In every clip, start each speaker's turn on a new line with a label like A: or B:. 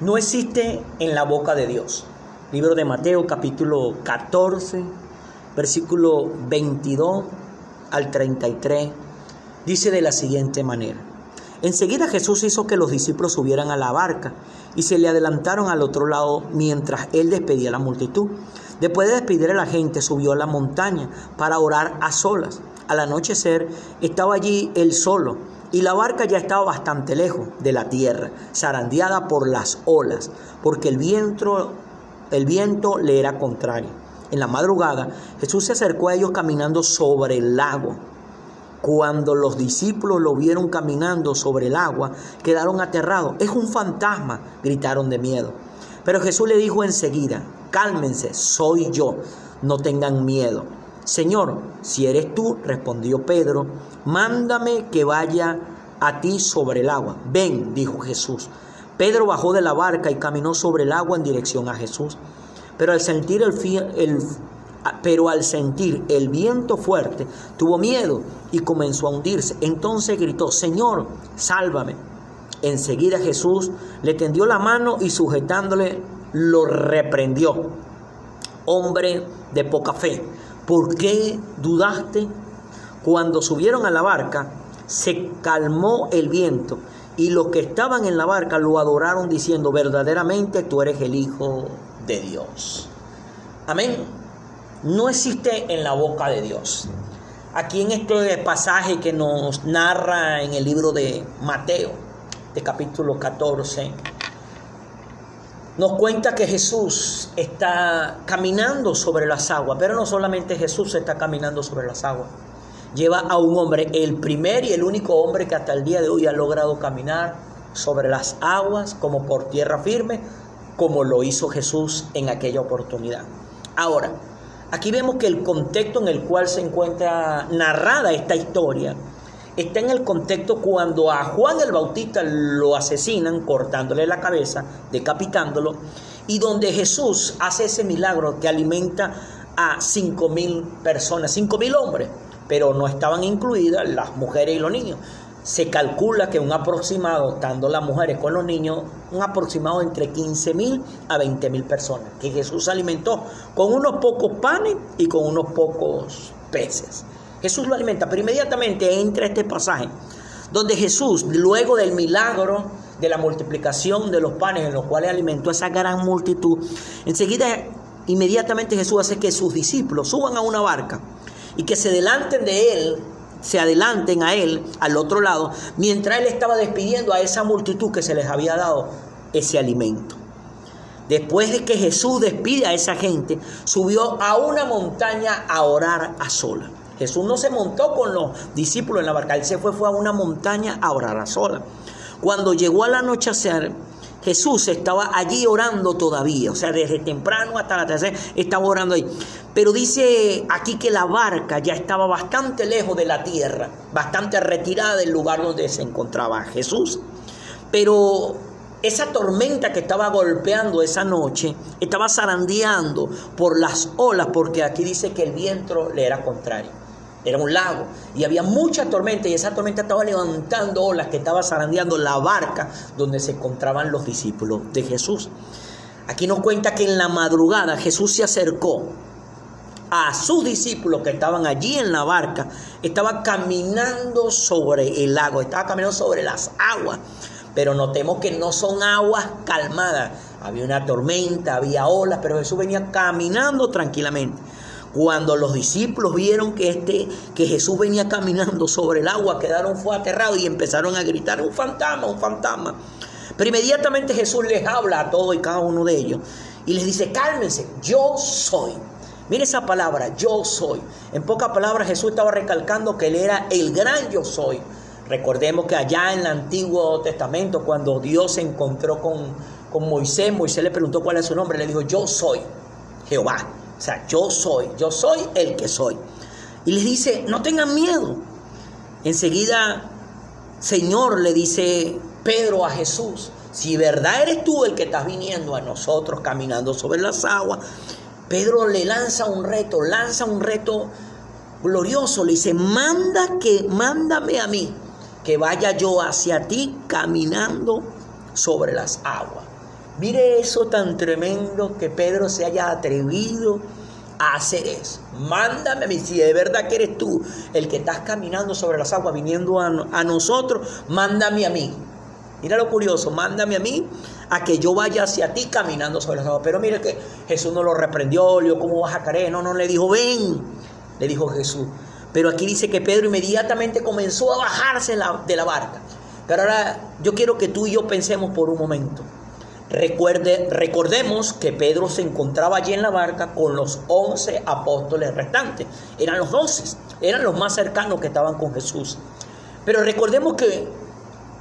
A: no existe en la boca de Dios. Libro de Mateo capítulo 14, versículo 22 al 33, dice de la siguiente manera. Enseguida Jesús hizo que los discípulos subieran a la barca y se le adelantaron al otro lado mientras él despedía a la multitud. Después de despedir a la gente, subió a la montaña para orar a solas. Al anochecer estaba allí él solo y la barca ya estaba bastante lejos de la tierra, zarandeada por las olas, porque el viento, el viento le era contrario. En la madrugada Jesús se acercó a ellos caminando sobre el lago. Cuando los discípulos lo vieron caminando sobre el agua, quedaron aterrados. Es un fantasma, gritaron de miedo. Pero Jesús le dijo enseguida, cálmense, soy yo, no tengan miedo. Señor, si eres tú, respondió Pedro, mándame que vaya a ti sobre el agua. Ven, dijo Jesús. Pedro bajó de la barca y caminó sobre el agua en dirección a Jesús. Pero al sentir el, el pero al sentir el viento fuerte, tuvo miedo y comenzó a hundirse. Entonces gritó, Señor, sálvame. Enseguida Jesús le tendió la mano y sujetándole lo reprendió. Hombre de poca fe, ¿por qué dudaste? Cuando subieron a la barca, se calmó el viento y los que estaban en la barca lo adoraron diciendo, verdaderamente tú eres el Hijo de Dios. Amén no existe en la boca de Dios. Aquí en este pasaje que nos narra en el libro de Mateo, de capítulo 14, nos cuenta que Jesús está caminando sobre las aguas, pero no solamente Jesús está caminando sobre las aguas. Lleva a un hombre, el primer y el único hombre que hasta el día de hoy ha logrado caminar sobre las aguas como por tierra firme, como lo hizo Jesús en aquella oportunidad. Ahora, Aquí vemos que el contexto en el cual se encuentra narrada esta historia está en el contexto cuando a Juan el Bautista lo asesinan cortándole la cabeza, decapitándolo, y donde Jesús hace ese milagro que alimenta a cinco mil personas, cinco mil hombres, pero no estaban incluidas las mujeres y los niños se calcula que un aproximado, estando las mujeres con los niños, un aproximado entre 15 mil a 20 mil personas, que Jesús alimentó con unos pocos panes y con unos pocos peces. Jesús lo alimenta, pero inmediatamente entra este pasaje, donde Jesús, luego del milagro de la multiplicación de los panes en los cuales alimentó a esa gran multitud, enseguida, inmediatamente Jesús hace que sus discípulos suban a una barca y que se delanten de él se adelanten a él al otro lado, mientras él estaba despidiendo a esa multitud que se les había dado ese alimento. Después de que Jesús despide a esa gente, subió a una montaña a orar a sola. Jesús no se montó con los discípulos en la barca, él se fue, fue a una montaña a orar a sola. Cuando llegó al anochecer, Jesús estaba allí orando todavía, o sea, desde temprano hasta la tercera estaba orando ahí. Pero dice aquí que la barca ya estaba bastante lejos de la tierra, bastante retirada del lugar donde se encontraba Jesús. Pero esa tormenta que estaba golpeando esa noche estaba zarandeando por las olas, porque aquí dice que el viento le era contrario. Era un lago y había mucha tormenta y esa tormenta estaba levantando olas que estaba zarandeando la barca donde se encontraban los discípulos de Jesús. Aquí nos cuenta que en la madrugada Jesús se acercó a sus discípulos que estaban allí en la barca, estaba caminando sobre el lago, estaba caminando sobre las aguas. Pero notemos que no son aguas calmadas. Había una tormenta, había olas, pero Jesús venía caminando tranquilamente. Cuando los discípulos vieron que, este, que Jesús venía caminando sobre el agua, quedaron fue aterrados y empezaron a gritar, un fantasma, un fantasma. Pero inmediatamente Jesús les habla a todos y cada uno de ellos y les dice, cálmense, yo soy. Mire esa palabra, yo soy. En pocas palabras Jesús estaba recalcando que Él era el gran yo soy. Recordemos que allá en el Antiguo Testamento, cuando Dios se encontró con, con Moisés, Moisés le preguntó cuál es su nombre, le dijo, yo soy Jehová. O sea, yo soy, yo soy el que soy. Y les dice, no tengan miedo. Enseguida, Señor, le dice Pedro a Jesús, si verdad eres tú el que estás viniendo a nosotros caminando sobre las aguas, Pedro le lanza un reto, lanza un reto glorioso, le dice, manda que, mándame a mí, que vaya yo hacia ti caminando sobre las aguas. Mire eso tan tremendo que Pedro se haya atrevido a hacer eso. Mándame a mí, si de verdad que eres tú el que estás caminando sobre las aguas, viniendo a, a nosotros, mándame a mí. Mira lo curioso, mándame a mí a que yo vaya hacia ti caminando sobre las aguas. Pero mire que Jesús no lo reprendió, le dijo, ¿cómo vas a? No, no, le dijo, ven, le dijo Jesús. Pero aquí dice que Pedro inmediatamente comenzó a bajarse de la barca. Pero ahora yo quiero que tú y yo pensemos por un momento. Recuerde, recordemos que Pedro se encontraba allí en la barca con los once apóstoles restantes. Eran los doce, eran los más cercanos que estaban con Jesús. Pero recordemos que,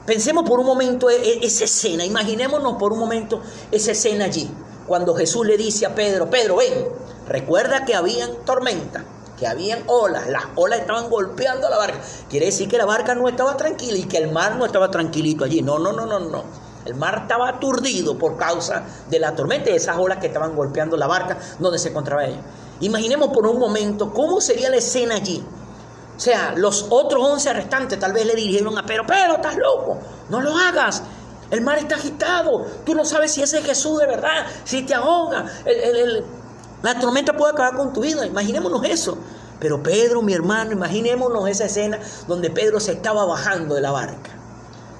A: pensemos por un momento e, e, esa escena, imaginémonos por un momento esa escena allí, cuando Jesús le dice a Pedro, Pedro, ven, recuerda que habían tormenta, que habían olas, las olas estaban golpeando la barca. Quiere decir que la barca no estaba tranquila y que el mar no estaba tranquilito allí. No, no, no, no, no. El mar estaba aturdido por causa de la tormenta y esas olas que estaban golpeando la barca donde se encontraba ella. Imaginemos por un momento cómo sería la escena allí. O sea, los otros once restantes tal vez le dirigieron a Pedro, pero estás loco, no lo hagas. El mar está agitado, tú no sabes si ese es Jesús de verdad, si te ahoga, la tormenta puede acabar con tu vida, imaginémonos eso. Pero Pedro, mi hermano, imaginémonos esa escena donde Pedro se estaba bajando de la barca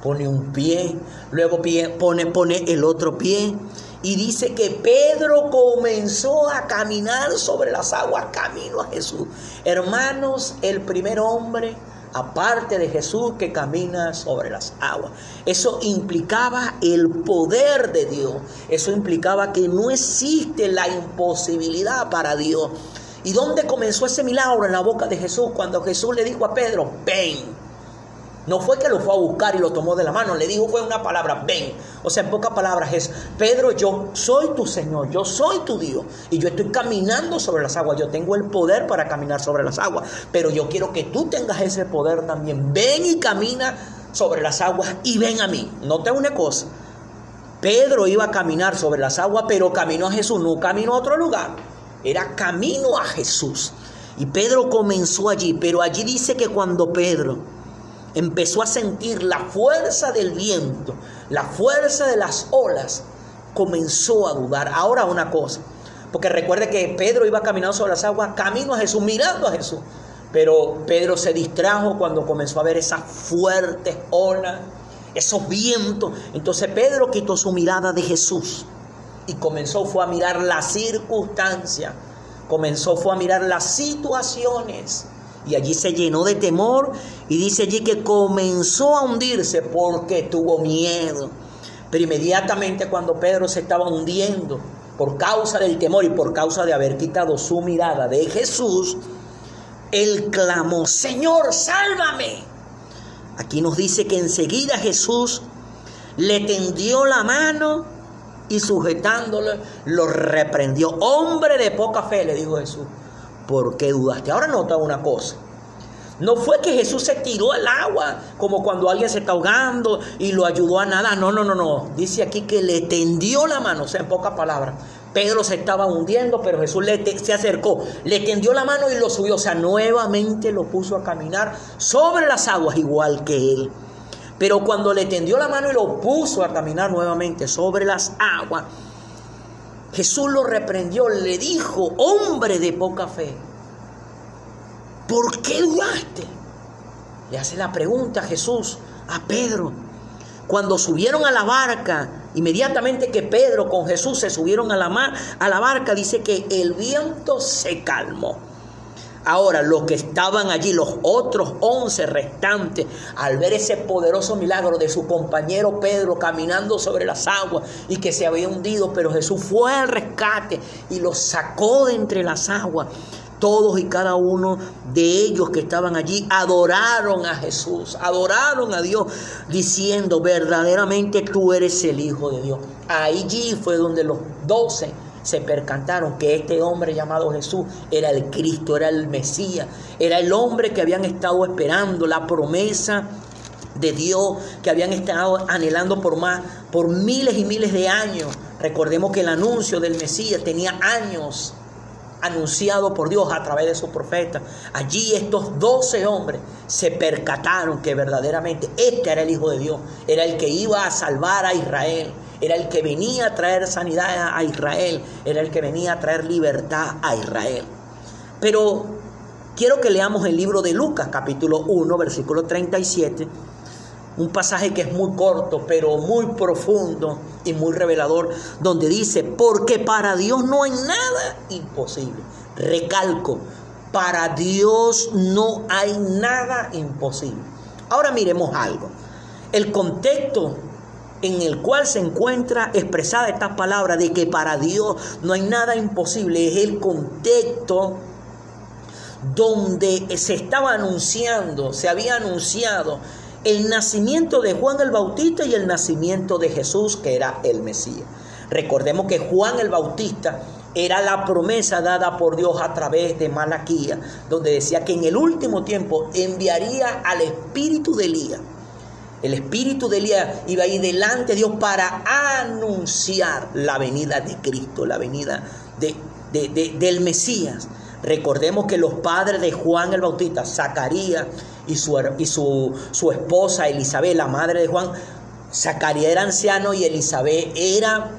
A: pone un pie, luego pone, pone el otro pie. Y dice que Pedro comenzó a caminar sobre las aguas, camino a Jesús. Hermanos, el primer hombre, aparte de Jesús, que camina sobre las aguas. Eso implicaba el poder de Dios. Eso implicaba que no existe la imposibilidad para Dios. ¿Y dónde comenzó ese milagro? En la boca de Jesús, cuando Jesús le dijo a Pedro, ven. No fue que lo fue a buscar y lo tomó de la mano, le dijo fue una palabra, ven. O sea, en pocas palabras es, Pedro, yo soy tu Señor, yo soy tu Dios y yo estoy caminando sobre las aguas, yo tengo el poder para caminar sobre las aguas, pero yo quiero que tú tengas ese poder también. Ven y camina sobre las aguas y ven a mí. Note una cosa, Pedro iba a caminar sobre las aguas, pero caminó a Jesús, no caminó a otro lugar, era camino a Jesús. Y Pedro comenzó allí, pero allí dice que cuando Pedro empezó a sentir la fuerza del viento, la fuerza de las olas, comenzó a dudar. Ahora una cosa, porque recuerde que Pedro iba caminando sobre las aguas, camino a Jesús, mirando a Jesús. Pero Pedro se distrajo cuando comenzó a ver esas fuertes olas, esos vientos. Entonces Pedro quitó su mirada de Jesús y comenzó fue a mirar las circunstancias, comenzó fue a mirar las situaciones y allí se llenó de temor y dice allí que comenzó a hundirse porque tuvo miedo. Pero inmediatamente cuando Pedro se estaba hundiendo por causa del temor y por causa de haber quitado su mirada de Jesús, él clamó, Señor, sálvame. Aquí nos dice que enseguida Jesús le tendió la mano y sujetándole lo reprendió. Hombre de poca fe, le dijo Jesús. ¿Por qué dudaste? Ahora nota una cosa. No fue que Jesús se tiró al agua como cuando alguien se está ahogando y lo ayudó a nadar. No, no, no, no. Dice aquí que le tendió la mano, o sea, en pocas palabras. Pedro se estaba hundiendo, pero Jesús le se acercó, le tendió la mano y lo subió. O sea, nuevamente lo puso a caminar sobre las aguas igual que él. Pero cuando le tendió la mano y lo puso a caminar nuevamente sobre las aguas, Jesús lo reprendió, le dijo, hombre de poca fe, ¿por qué dudaste? Le hace la pregunta Jesús a Pedro. Cuando subieron a la barca, inmediatamente que Pedro con Jesús se subieron a la, mar, a la barca, dice que el viento se calmó. Ahora, los que estaban allí, los otros once restantes, al ver ese poderoso milagro de su compañero Pedro caminando sobre las aguas y que se había hundido, pero Jesús fue al rescate y los sacó de entre las aguas. Todos y cada uno de ellos que estaban allí adoraron a Jesús, adoraron a Dios, diciendo, verdaderamente tú eres el Hijo de Dios. Allí fue donde los doce se percantaron que este hombre llamado Jesús era el Cristo, era el Mesías, era el hombre que habían estado esperando, la promesa de Dios que habían estado anhelando por más, por miles y miles de años. Recordemos que el anuncio del Mesías tenía años anunciado por Dios a través de su profeta. Allí estos doce hombres se percataron que verdaderamente este era el Hijo de Dios, era el que iba a salvar a Israel, era el que venía a traer sanidad a Israel, era el que venía a traer libertad a Israel. Pero quiero que leamos el libro de Lucas, capítulo 1, versículo 37, un pasaje que es muy corto, pero muy profundo y muy revelador, donde dice, porque para Dios no hay nada imposible. Recalco, para Dios no hay nada imposible. Ahora miremos algo. El contexto en el cual se encuentra expresada esta palabra de que para Dios no hay nada imposible es el contexto donde se estaba anunciando, se había anunciado el nacimiento de Juan el Bautista y el nacimiento de Jesús, que era el Mesías. Recordemos que Juan el Bautista era la promesa dada por Dios a través de Malaquía, donde decía que en el último tiempo enviaría al espíritu de Elías. El espíritu de Elías iba ahí delante de Dios para anunciar la venida de Cristo, la venida de, del Mesías. Recordemos que los padres de Juan el Bautista, Zacarías y, su, y su, su esposa Elizabeth, la madre de Juan, Zacarías era anciano y Elizabeth era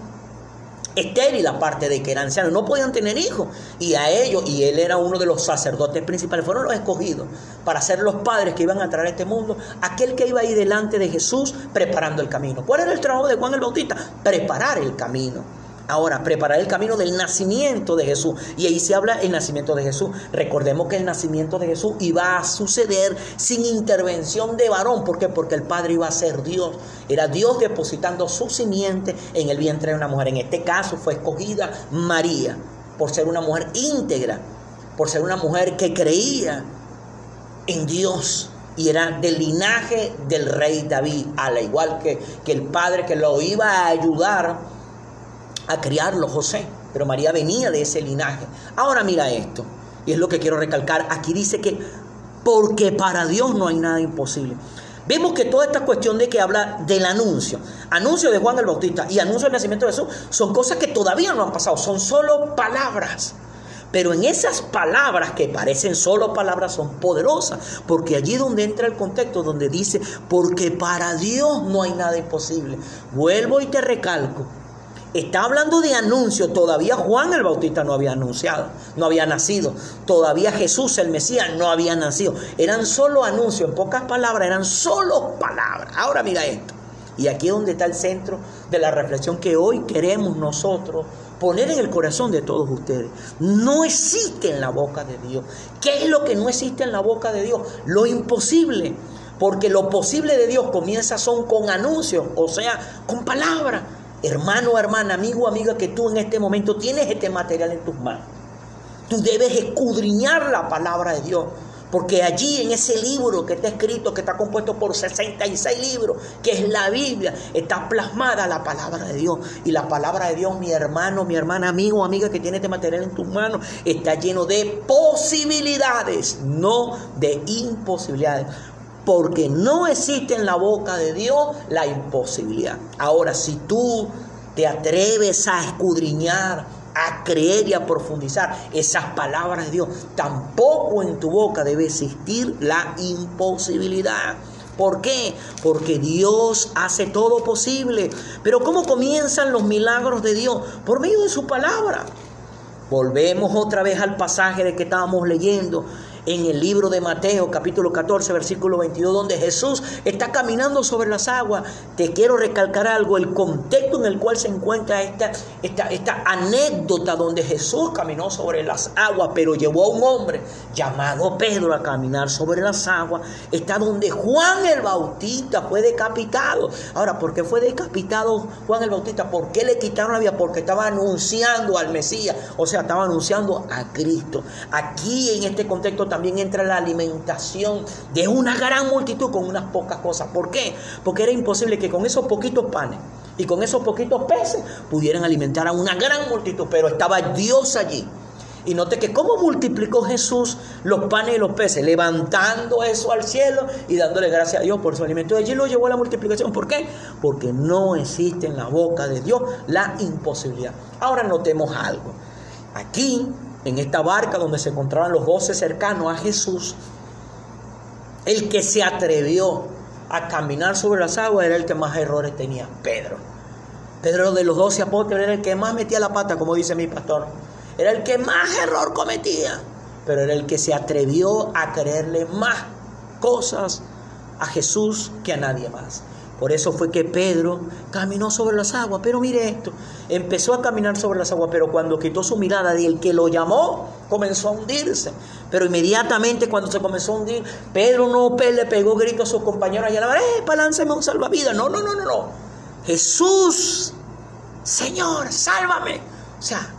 A: estéril aparte de que era anciano, no podían tener hijos. Y a ellos, y él era uno de los sacerdotes principales, fueron los escogidos para ser los padres que iban a traer a este mundo, aquel que iba ahí delante de Jesús preparando el camino. ¿Cuál era el trabajo de Juan el Bautista? Preparar el camino. Ahora, preparar el camino del nacimiento de Jesús. Y ahí se habla el nacimiento de Jesús. Recordemos que el nacimiento de Jesús iba a suceder sin intervención de varón. ¿Por qué? Porque el Padre iba a ser Dios. Era Dios depositando su simiente en el vientre de una mujer. En este caso fue escogida María por ser una mujer íntegra, por ser una mujer que creía en Dios y era del linaje del rey David, al igual que, que el padre que lo iba a ayudar a criarlo José, pero María venía de ese linaje. Ahora mira esto, y es lo que quiero recalcar. Aquí dice que porque para Dios no hay nada imposible. Vemos que toda esta cuestión de que habla del anuncio, anuncio de Juan el Bautista y anuncio del nacimiento de Jesús, son cosas que todavía no han pasado, son solo palabras. Pero en esas palabras que parecen solo palabras son poderosas, porque allí donde entra el contexto, donde dice, porque para Dios no hay nada imposible. Vuelvo y te recalco, Está hablando de anuncio. Todavía Juan el Bautista no había anunciado, no había nacido. Todavía Jesús el Mesías no había nacido. Eran solo anuncios, en pocas palabras, eran solo palabras. Ahora mira esto. Y aquí es donde está el centro de la reflexión que hoy queremos nosotros poner en el corazón de todos ustedes. No existe en la boca de Dios. ¿Qué es lo que no existe en la boca de Dios? Lo imposible. Porque lo posible de Dios comienza son con anuncios, o sea, con palabras hermano, hermana, amigo, amiga, que tú en este momento tienes este material en tus manos. Tú debes escudriñar la palabra de Dios. Porque allí en ese libro que está escrito, que está compuesto por 66 libros, que es la Biblia, está plasmada la palabra de Dios. Y la palabra de Dios, mi hermano, mi hermana, amigo, amiga que tiene este material en tus manos, está lleno de posibilidades, no de imposibilidades porque no existe en la boca de Dios la imposibilidad. Ahora, si tú te atreves a escudriñar, a creer y a profundizar esas palabras de Dios, tampoco en tu boca debe existir la imposibilidad. ¿Por qué? Porque Dios hace todo posible. Pero ¿cómo comienzan los milagros de Dios? Por medio de su palabra. Volvemos otra vez al pasaje de que estábamos leyendo en el libro de Mateo capítulo 14 versículo 22 donde Jesús está caminando sobre las aguas. Te quiero recalcar algo, el contexto en el cual se encuentra esta, esta, esta anécdota donde Jesús caminó sobre las aguas, pero llevó a un hombre llamado Pedro a caminar sobre las aguas, está donde Juan el Bautista fue decapitado. Ahora, ¿por qué fue decapitado Juan el Bautista? ¿Por qué le quitaron la vida? Porque estaba anunciando al Mesías, o sea, estaba anunciando a Cristo. Aquí en este contexto también también entra la alimentación de una gran multitud con unas pocas cosas. ¿Por qué? Porque era imposible que con esos poquitos panes y con esos poquitos peces pudieran alimentar a una gran multitud, pero estaba Dios allí. Y note que cómo multiplicó Jesús los panes y los peces, levantando eso al cielo y dándole gracias a Dios por su alimento. Allí lo llevó a la multiplicación. ¿Por qué? Porque no existe en la boca de Dios la imposibilidad. Ahora notemos algo. Aquí en esta barca donde se encontraban los doce cercanos a Jesús, el que se atrevió a caminar sobre las aguas era el que más errores tenía, Pedro. Pedro de los doce apóstoles era el que más metía la pata, como dice mi pastor. Era el que más error cometía, pero era el que se atrevió a creerle más cosas a Jesús que a nadie más. Por eso fue que Pedro caminó sobre las aguas. Pero mire esto, empezó a caminar sobre las aguas, pero cuando quitó su mirada y el que lo llamó comenzó a hundirse. Pero inmediatamente cuando se comenzó a hundir, Pedro no le pegó grito a sus compañeros allá ¡eh, palánceme un salvavidas! No, no, no, no, no. Jesús, Señor, sálvame. O sea,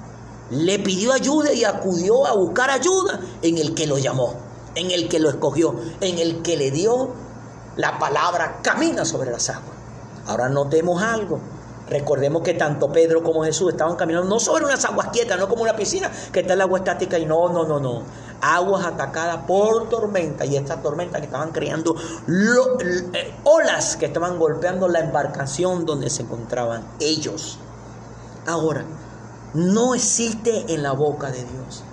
A: le pidió ayuda y acudió a buscar ayuda en el que lo llamó, en el que lo escogió, en el que le dio la palabra camina sobre las aguas. Ahora notemos algo. Recordemos que tanto Pedro como Jesús estaban caminando no sobre unas aguas quietas, no como una piscina que está el agua estática y no, no, no, no. Aguas atacadas por tormenta y estas tormentas que estaban creando eh, olas que estaban golpeando la embarcación donde se encontraban ellos. Ahora, no existe en la boca de Dios.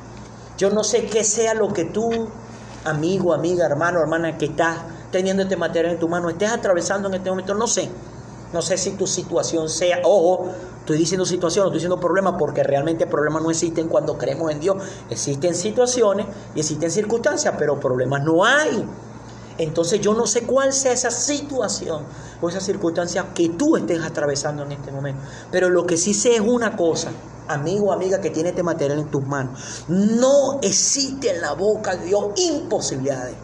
A: Yo no sé qué sea lo que tú, amigo, amiga, hermano, hermana, que estás teniendo este material en tu mano, estés atravesando en este momento, no sé. No sé si tu situación sea, ojo, estoy diciendo situación, no estoy diciendo problema, porque realmente problemas no existen cuando creemos en Dios. Existen situaciones y existen circunstancias, pero problemas no hay. Entonces yo no sé cuál sea esa situación o esa circunstancia que tú estés atravesando en este momento. Pero lo que sí sé es una cosa, amigo o amiga que tiene este material en tus manos. No existe en la boca de Dios imposibilidades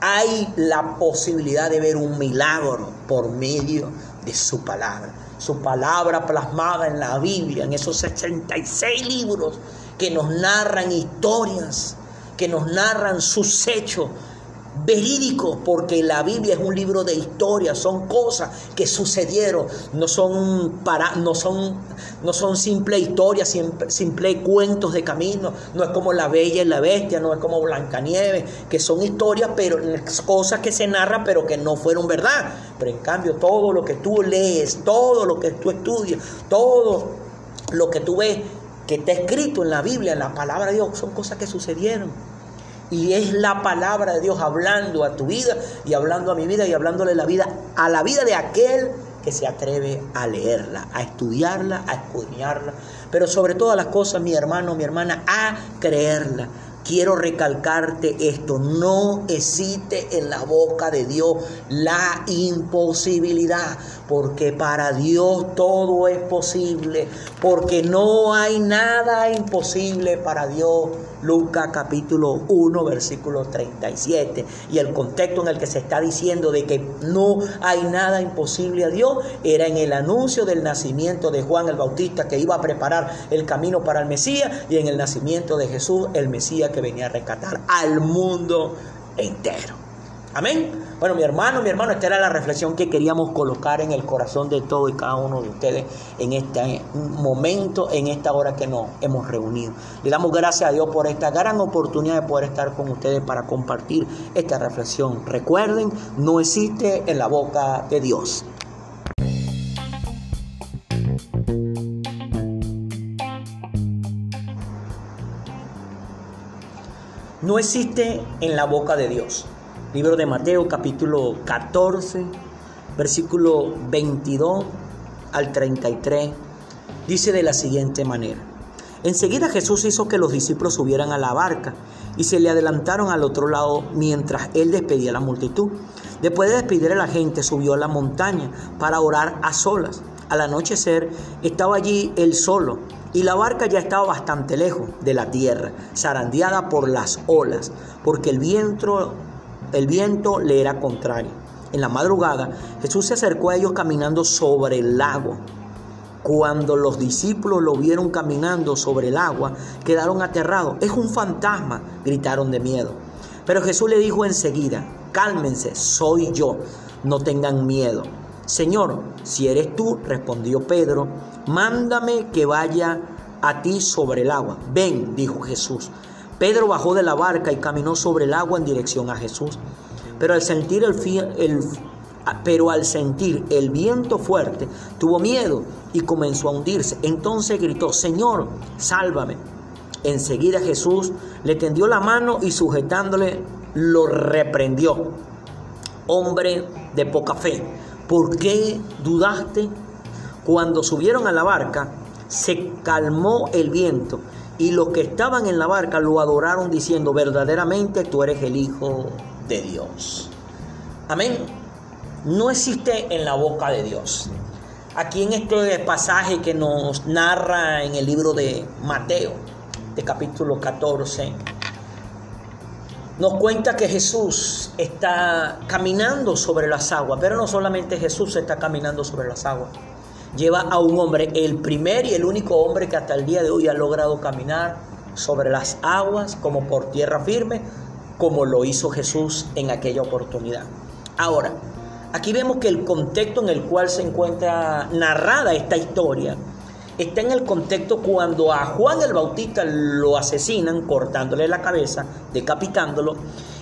A: hay la posibilidad de ver un milagro por medio de su palabra. Su palabra plasmada en la Biblia, en esos 66 libros que nos narran historias, que nos narran sus hechos, verídico, porque la Biblia es un libro de historia, son cosas que sucedieron, no son para, no son, no son simple historias, simple, simple cuentos de camino, no es como la Bella y la Bestia, no es como Blancanieves, que son historias, pero cosas que se narran, pero que no fueron verdad. Pero en cambio, todo lo que tú lees, todo lo que tú estudias, todo lo que tú ves que está escrito en la Biblia, en la palabra de Dios, son cosas que sucedieron. Y es la palabra de Dios hablando a tu vida y hablando a mi vida y hablándole la vida a la vida de aquel que se atreve a leerla, a estudiarla, a escudriñarla, pero sobre todas las cosas, mi hermano, mi hermana, a creerla. Quiero recalcarte esto, no existe en la boca de Dios la imposibilidad, porque para Dios todo es posible, porque no hay nada imposible para Dios. Lucas capítulo 1, versículo 37. Y el contexto en el que se está diciendo de que no hay nada imposible a Dios era en el anuncio del nacimiento de Juan el Bautista que iba a preparar el camino para el Mesías y en el nacimiento de Jesús, el Mesías que venía a rescatar al mundo entero. Amén. Bueno, mi hermano, mi hermano, esta era la reflexión que queríamos colocar en el corazón de todo y cada uno de ustedes en este momento, en esta hora que nos hemos reunido. Le damos gracias a Dios por esta gran oportunidad de poder estar con ustedes para compartir esta reflexión. Recuerden, no existe en la boca de Dios. No existe en la boca de Dios. Libro de Mateo capítulo 14, versículo 22 al 33, dice de la siguiente manera. Enseguida Jesús hizo que los discípulos subieran a la barca y se le adelantaron al otro lado mientras él despedía a la multitud. Después de despedir a la gente, subió a la montaña para orar a solas. Al anochecer estaba allí él solo y la barca ya estaba bastante lejos de la tierra, zarandeada por las olas, porque el viento el viento le era contrario. En la madrugada, Jesús se acercó a ellos caminando sobre el lago. Cuando los discípulos lo vieron caminando sobre el agua, quedaron aterrados. Es un fantasma, gritaron de miedo. Pero Jesús le dijo enseguida, cálmense, soy yo, no tengan miedo. Señor, si eres tú, respondió Pedro, mándame que vaya a ti sobre el agua. Ven, dijo Jesús. Pedro bajó de la barca y caminó sobre el agua en dirección a Jesús. Pero al sentir el, pero al sentir el viento fuerte, tuvo miedo y comenzó a hundirse. Entonces gritó, Señor, sálvame. Enseguida Jesús le tendió la mano y sujetándole lo reprendió. Hombre de poca fe, ¿por qué dudaste? Cuando subieron a la barca, se calmó el viento y los que estaban en la barca lo adoraron diciendo, verdaderamente tú eres el Hijo de Dios. Amén. No existe en la boca de Dios. Aquí en este pasaje que nos narra en el libro de Mateo, de capítulo 14, nos cuenta que Jesús está caminando sobre las aguas, pero no solamente Jesús está caminando sobre las aguas. Lleva a un hombre, el primer y el único hombre que hasta el día de hoy ha logrado caminar sobre las aguas como por tierra firme, como lo hizo Jesús en aquella oportunidad. Ahora, aquí vemos que el contexto en el cual se encuentra narrada esta historia está en el contexto cuando a Juan el Bautista lo asesinan cortándole la cabeza, decapitándolo,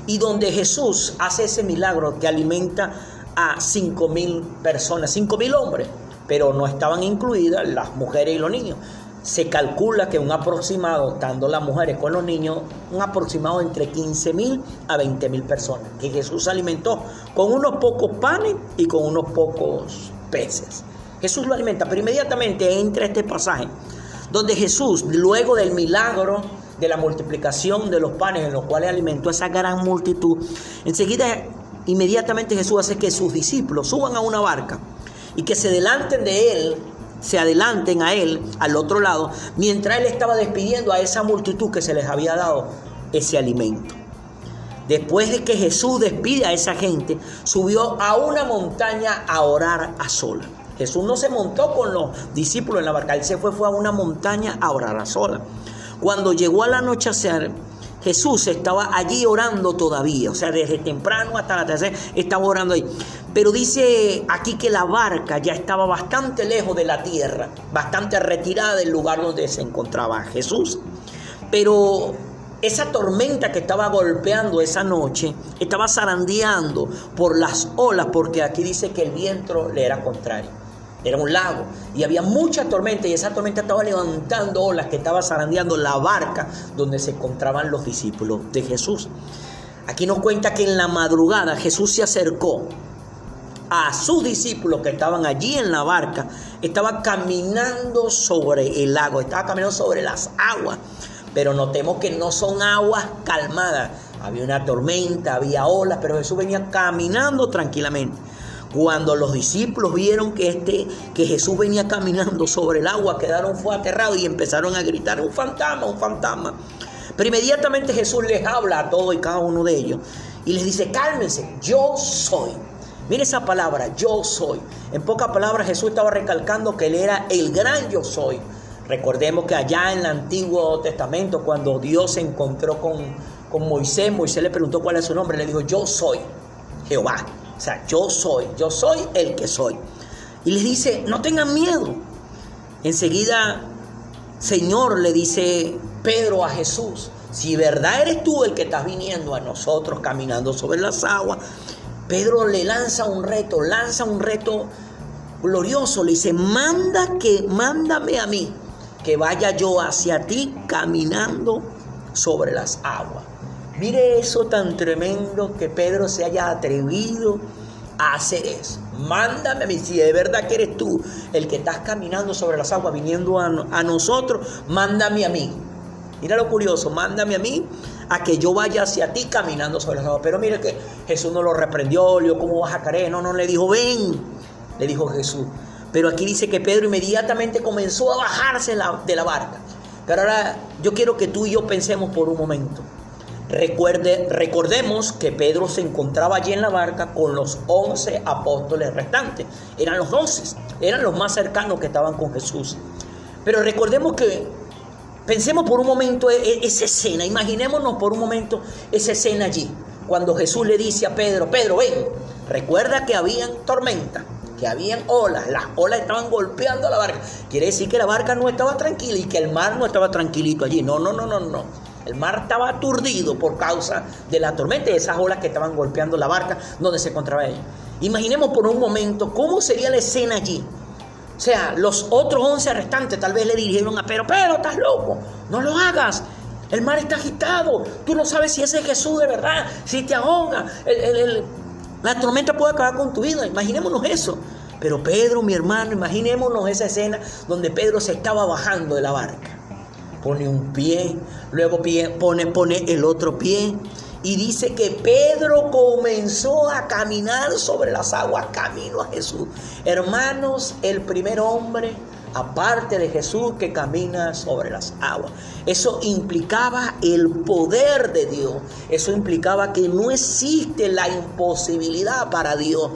A: y donde Jesús hace ese milagro que alimenta a cinco mil personas, cinco mil hombres, pero no estaban incluidas las mujeres y los niños. Se calcula que un aproximado, estando las mujeres con los niños, un aproximado entre 15 mil a 20 mil personas, que Jesús alimentó con unos pocos panes y con unos pocos peces. Jesús lo alimenta, pero inmediatamente entra este pasaje donde Jesús, luego del milagro de la multiplicación de los panes en los cuales alimentó a esa gran multitud, enseguida, inmediatamente Jesús hace que sus discípulos suban a una barca y que se adelanten de él, se adelanten a él al otro lado, mientras él estaba despidiendo a esa multitud que se les había dado ese alimento. Después de que Jesús despide a esa gente, subió a una montaña a orar a sola. Jesús no se montó con los discípulos en la barca, él se fue, fue a una montaña a orar a sola. Cuando llegó al anochecer, Jesús estaba allí orando todavía, o sea, desde temprano hasta la tercera estaba orando ahí. Pero dice aquí que la barca ya estaba bastante lejos de la tierra, bastante retirada del lugar donde se encontraba Jesús. Pero esa tormenta que estaba golpeando esa noche estaba zarandeando por las olas, porque aquí dice que el viento le era contrario era un lago y había mucha tormenta y esa tormenta estaba levantando olas que estaba zarandeando la barca donde se encontraban los discípulos de Jesús. Aquí nos cuenta que en la madrugada Jesús se acercó a sus discípulos que estaban allí en la barca, estaba caminando sobre el lago, estaba caminando sobre las aguas, pero notemos que no son aguas calmadas, había una tormenta, había olas, pero Jesús venía caminando tranquilamente. Cuando los discípulos vieron que, este, que Jesús venía caminando sobre el agua, quedaron fue aterrados y empezaron a gritar, un fantasma, un fantasma. Pero inmediatamente Jesús les habla a todos y cada uno de ellos y les dice, cálmense, yo soy. Mire esa palabra, yo soy. En pocas palabras Jesús estaba recalcando que Él era el gran yo soy. Recordemos que allá en el Antiguo Testamento, cuando Dios se encontró con, con Moisés, Moisés le preguntó cuál es su nombre, le dijo, yo soy Jehová. O sea, yo soy, yo soy el que soy. Y les dice, no tengan miedo. Enseguida, Señor, le dice Pedro a Jesús, si verdad eres tú el que estás viniendo a nosotros caminando sobre las aguas, Pedro le lanza un reto, lanza un reto glorioso, le dice, manda que, mándame a mí, que vaya yo hacia ti caminando sobre las aguas. Mire eso tan tremendo que Pedro se haya atrevido a hacer eso. Mándame a mí, si de verdad que eres tú el que estás caminando sobre las aguas, viniendo a, nosotros, mándame a mí. Mira lo curioso, mándame a mí a que yo vaya hacia ti caminando sobre las aguas. Pero mire que Jesús no lo reprendió, le dijo, ¿cómo vas a caer? No, no, le dijo, ven, le dijo Jesús. Pero aquí dice que Pedro inmediatamente comenzó a bajarse de la barca. Pero ahora yo quiero que tú y yo pensemos por un momento. Recuerde, recordemos que Pedro se encontraba allí en la barca con los once apóstoles restantes. Eran los doce, eran los más cercanos que estaban con Jesús. Pero recordemos que, pensemos por un momento e, e, esa escena, imaginémonos por un momento esa escena allí. Cuando Jesús le dice a Pedro, Pedro, ven, recuerda que habían tormenta, que habían olas, las olas estaban golpeando la barca. Quiere decir que la barca no estaba tranquila y que el mar no estaba tranquilito allí. No, no, no, no, no. El mar estaba aturdido por causa de la tormenta y esas olas que estaban golpeando la barca donde se encontraba ella. Imaginemos por un momento cómo sería la escena allí. O sea, los otros once restantes tal vez le dirigieron a Pedro, pero estás loco, no lo hagas. El mar está agitado, tú no sabes si ese es Jesús de verdad, si te ahoga, la tormenta puede acabar con tu vida, imaginémonos eso. Pero Pedro, mi hermano, imaginémonos esa escena donde Pedro se estaba bajando de la barca. Pone un pie, luego pone, pone el otro pie. Y dice que Pedro comenzó a caminar sobre las aguas, camino a Jesús. Hermanos, el primer hombre aparte de Jesús que camina sobre las aguas. Eso implicaba el poder de Dios. Eso implicaba que no existe la imposibilidad para Dios.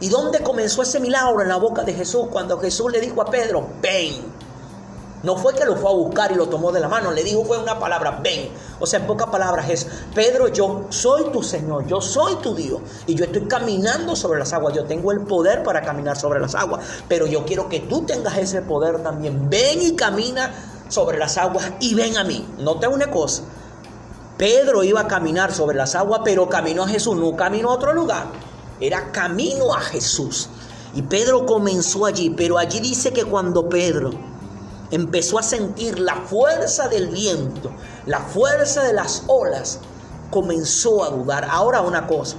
A: ¿Y dónde comenzó ese milagro? En la boca de Jesús, cuando Jesús le dijo a Pedro, ven. No fue que lo fue a buscar y lo tomó de la mano, le dijo fue una palabra, ven. O sea, en pocas palabras es, Pedro, yo soy tu Señor, yo soy tu Dios y yo estoy caminando sobre las aguas, yo tengo el poder para caminar sobre las aguas, pero yo quiero que tú tengas ese poder también. Ven y camina sobre las aguas y ven a mí. Note una cosa, Pedro iba a caminar sobre las aguas, pero caminó a Jesús, no caminó a otro lugar, era camino a Jesús. Y Pedro comenzó allí, pero allí dice que cuando Pedro empezó a sentir la fuerza del viento, la fuerza de las olas, comenzó a dudar. Ahora una cosa,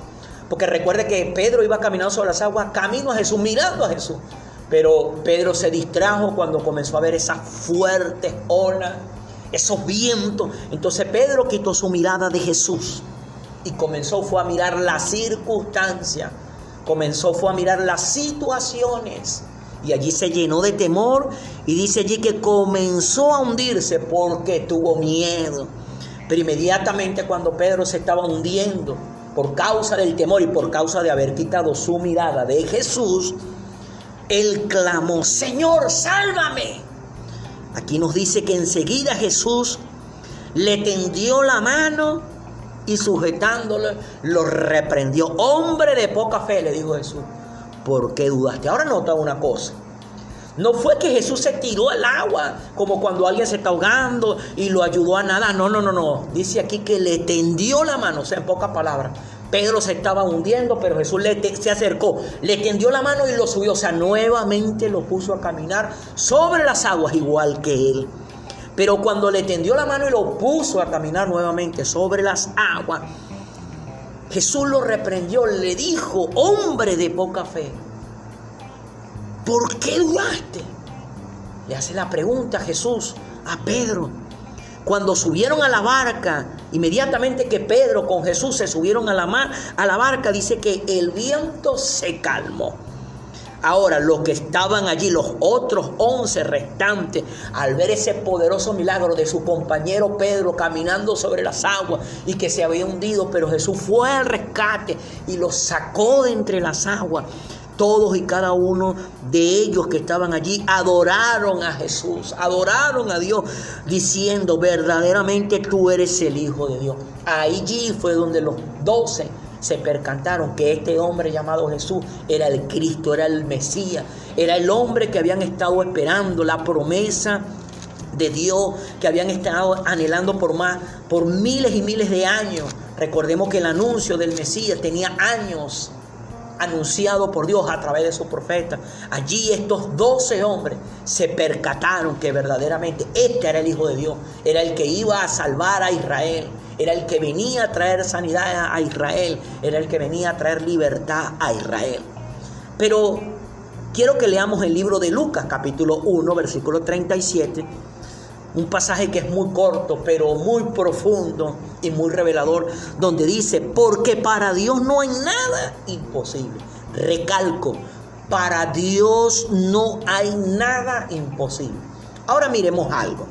A: porque recuerde que Pedro iba caminando sobre las aguas, camino a Jesús, mirando a Jesús. Pero Pedro se distrajo cuando comenzó a ver esas fuertes olas, esos vientos. Entonces Pedro quitó su mirada de Jesús y comenzó fue a mirar las circunstancias, comenzó fue a mirar las situaciones y allí se llenó de temor y dice allí que comenzó a hundirse porque tuvo miedo. Pero inmediatamente cuando Pedro se estaba hundiendo por causa del temor y por causa de haber quitado su mirada de Jesús, él clamó, Señor, sálvame. Aquí nos dice que enseguida Jesús le tendió la mano y sujetándole lo reprendió. Hombre de poca fe, le dijo Jesús. ¿Por qué dudaste? Ahora nota una cosa. No fue que Jesús se tiró al agua como cuando alguien se está ahogando y lo ayudó a nadar. No, no, no, no. Dice aquí que le tendió la mano, o sea, en pocas palabras. Pedro se estaba hundiendo, pero Jesús le se acercó, le tendió la mano y lo subió. O sea, nuevamente lo puso a caminar sobre las aguas igual que él. Pero cuando le tendió la mano y lo puso a caminar nuevamente sobre las aguas, Jesús lo reprendió, le dijo, hombre de poca fe, ¿por qué dudaste? Le hace la pregunta a Jesús a Pedro. Cuando subieron a la barca, inmediatamente que Pedro con Jesús se subieron a la, mar, a la barca, dice que el viento se calmó. Ahora, los que estaban allí, los otros once restantes, al ver ese poderoso milagro de su compañero Pedro caminando sobre las aguas y que se había hundido, pero Jesús fue al rescate y los sacó de entre las aguas. Todos y cada uno de ellos que estaban allí adoraron a Jesús, adoraron a Dios, diciendo, verdaderamente tú eres el Hijo de Dios. Allí fue donde los doce se percantaron que este hombre llamado Jesús era el Cristo, era el Mesías, era el hombre que habían estado esperando, la promesa de Dios que habían estado anhelando por más, por miles y miles de años. Recordemos que el anuncio del Mesías tenía años anunciado por Dios a través de su profeta. Allí estos doce hombres se percataron que verdaderamente este era el Hijo de Dios, era el que iba a salvar a Israel era el que venía a traer sanidad a Israel, era el que venía a traer libertad a Israel. Pero quiero que leamos el libro de Lucas, capítulo 1, versículo 37, un pasaje que es muy corto, pero muy profundo y muy revelador, donde dice, porque para Dios no hay nada imposible. Recalco, para Dios no hay nada imposible. Ahora miremos algo.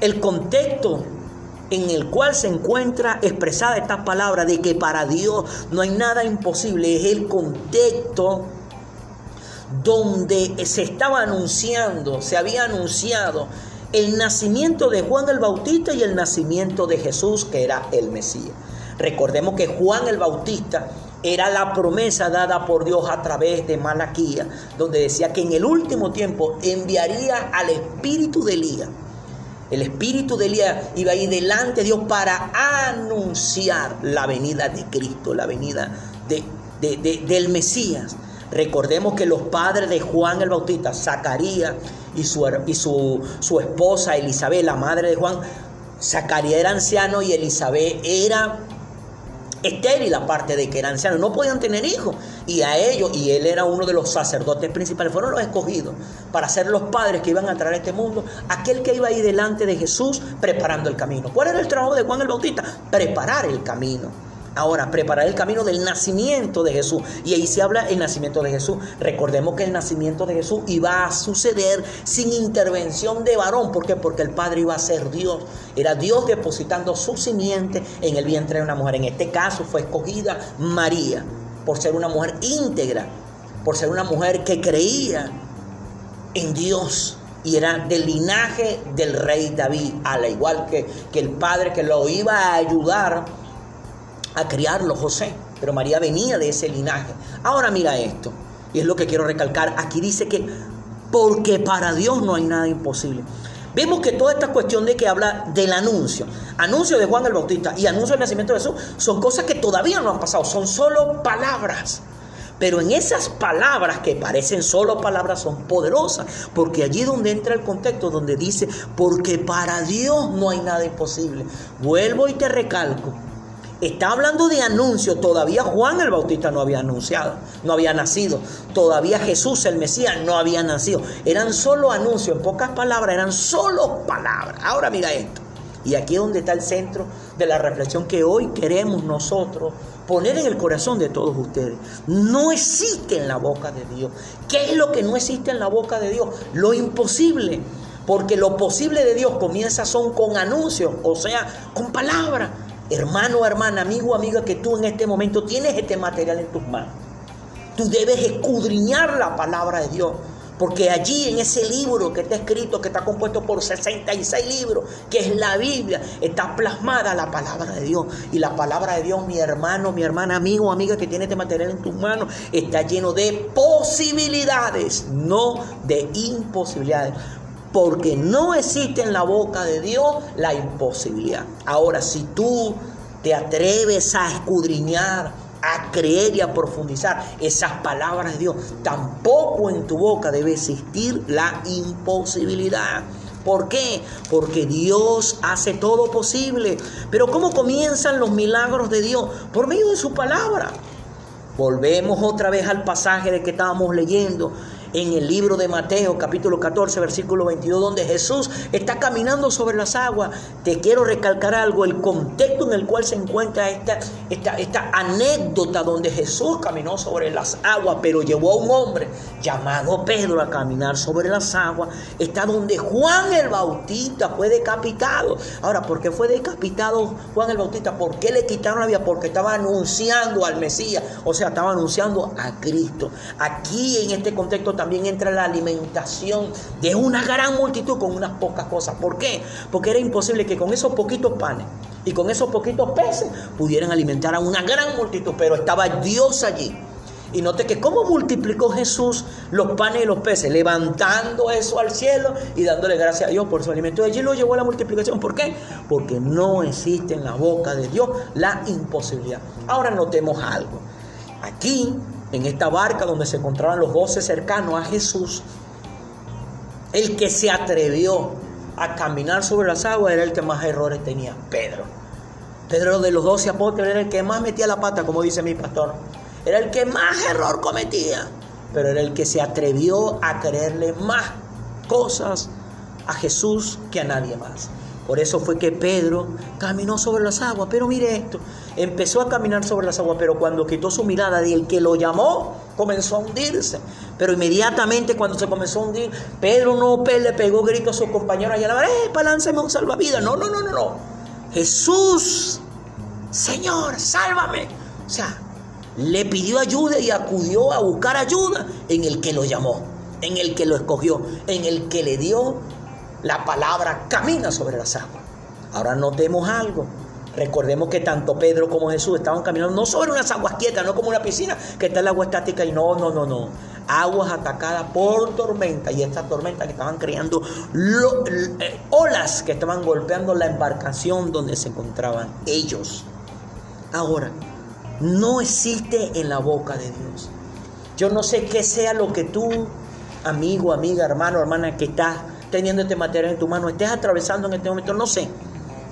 A: El contexto en el cual se encuentra expresada esta palabra de que para Dios no hay nada imposible, es el contexto donde se estaba anunciando, se había anunciado el nacimiento de Juan el Bautista y el nacimiento de Jesús, que era el Mesías. Recordemos que Juan el Bautista era la promesa dada por Dios a través de Malaquía, donde decía que en el último tiempo enviaría al espíritu de Elías el espíritu de Elías iba ahí delante de Dios para anunciar la venida de Cristo, la venida de, del Mesías. Recordemos que los padres de Juan el Bautista, Zacarías y, su, y su, su esposa Elizabeth, la madre de Juan, Zacarías era anciano y Elizabeth era estéril, aparte de que era anciano. No podían tener hijos. y a ellos, y él era uno de los sacerdotes principales, fueron los escogidos para ser los padres que iban a traer a este mundo, aquel que iba ahí delante de Jesús preparando el camino. ¿Cuál era el trabajo de Juan el Bautista? Preparar el camino. Ahora, preparar el camino del nacimiento de Jesús. Y ahí se habla el nacimiento de Jesús. Recordemos que el nacimiento de Jesús iba a suceder sin intervención de varón. ¿Por qué? Porque el Padre iba a ser Dios. Era Dios depositando su simiente en el vientre de una mujer. En este caso fue escogida María por ser una mujer íntegra, por ser una mujer que creía en Dios y era del linaje del rey David, al igual que, que el padre que lo iba a ayudar a criarlo José, pero María venía de ese linaje. Ahora mira esto, y es lo que quiero recalcar, aquí dice que porque para Dios no hay nada imposible. Vemos que toda esta cuestión de que habla del anuncio, anuncio de Juan el Bautista y anuncio del nacimiento de Jesús, son cosas que todavía no han pasado, son solo palabras. Pero en esas palabras que parecen solo palabras son poderosas, porque allí donde entra el contexto, donde dice, porque para Dios no hay nada imposible. Vuelvo y te recalco, Está hablando de anuncio. Todavía Juan el Bautista no había anunciado, no había nacido. Todavía Jesús el Mesías no había nacido. Eran solo anuncios, en pocas palabras, eran solo palabras. Ahora mira esto. Y aquí es donde está el centro de la reflexión que hoy queremos nosotros poner en el corazón de todos ustedes. No existe en la boca de Dios. ¿Qué es lo que no existe en la boca de Dios? Lo imposible. Porque lo posible de Dios comienza son con anuncios, o sea, con palabras hermano, hermana, amigo, amiga, que tú en este momento tienes este material en tus manos. Tú debes escudriñar la palabra de Dios. Porque allí en ese libro que está escrito, que está compuesto por 66 libros, que es la Biblia, está plasmada la palabra de Dios. Y la palabra de Dios, mi hermano, mi hermana, amigo, amiga que tiene este material en tus manos, está lleno de posibilidades, no de imposibilidades porque no existe en la boca de Dios la imposibilidad. Ahora, si tú te atreves a escudriñar, a creer y a profundizar esas palabras de Dios, tampoco en tu boca debe existir la imposibilidad. ¿Por qué? Porque Dios hace todo posible. Pero ¿cómo comienzan los milagros de Dios? Por medio de su palabra. Volvemos otra vez al pasaje de que estábamos leyendo en el libro de Mateo capítulo 14 versículo 22 donde Jesús está caminando sobre las aguas. Te quiero recalcar algo, el contexto en el cual se encuentra esta, esta, esta anécdota donde Jesús caminó sobre las aguas, pero llevó a un hombre llamado Pedro a caminar sobre las aguas. Está donde Juan el Bautista fue decapitado. Ahora, ¿por qué fue decapitado Juan el Bautista? ¿Por qué le quitaron la vida? Porque estaba anunciando al Mesías, o sea, estaba anunciando a Cristo. Aquí en este contexto también entra la alimentación de una gran multitud con unas pocas cosas. ¿Por qué? Porque era imposible que con esos poquitos panes y con esos poquitos peces pudieran alimentar a una gran multitud, pero estaba Dios allí. Y note que cómo multiplicó Jesús los panes y los peces, levantando eso al cielo y dándole gracias a Dios por su alimento. Allí lo llevó a la multiplicación. ¿Por qué? Porque no existe en la boca de Dios la imposibilidad. Ahora notemos algo. Aquí en esta barca donde se encontraban los doce cercanos a Jesús, el que se atrevió a caminar sobre las aguas era el que más errores tenía, Pedro. Pedro de los doce apóstoles era el que más metía la pata, como dice mi pastor. Era el que más error cometía, pero era el que se atrevió a creerle más cosas a Jesús que a nadie más. Por eso fue que Pedro caminó sobre las aguas. Pero mire esto, empezó a caminar sobre las aguas, pero cuando quitó su mirada del que lo llamó, comenzó a hundirse. Pero inmediatamente cuando se comenzó a hundir, Pedro no le pegó grito a sus compañeros allá, ¡eh, palánceme un salvavidas! No, no, no, no, no. Jesús, Señor, sálvame. O sea, le pidió ayuda y acudió a buscar ayuda en el que lo llamó, en el que lo escogió, en el que le dio la palabra camina sobre las aguas. Ahora notemos algo. Recordemos que tanto Pedro como Jesús estaban caminando no sobre unas aguas quietas, no como una piscina que está el agua estática y no, no, no, no. Aguas atacadas por tormenta y estas tormentas que estaban creando eh, olas que estaban golpeando la embarcación donde se encontraban ellos. Ahora, no existe en la boca de Dios. Yo no sé qué sea lo que tú, amigo, amiga, hermano, hermana, que estás teniendo este material en tu mano, estés atravesando en este momento, no sé.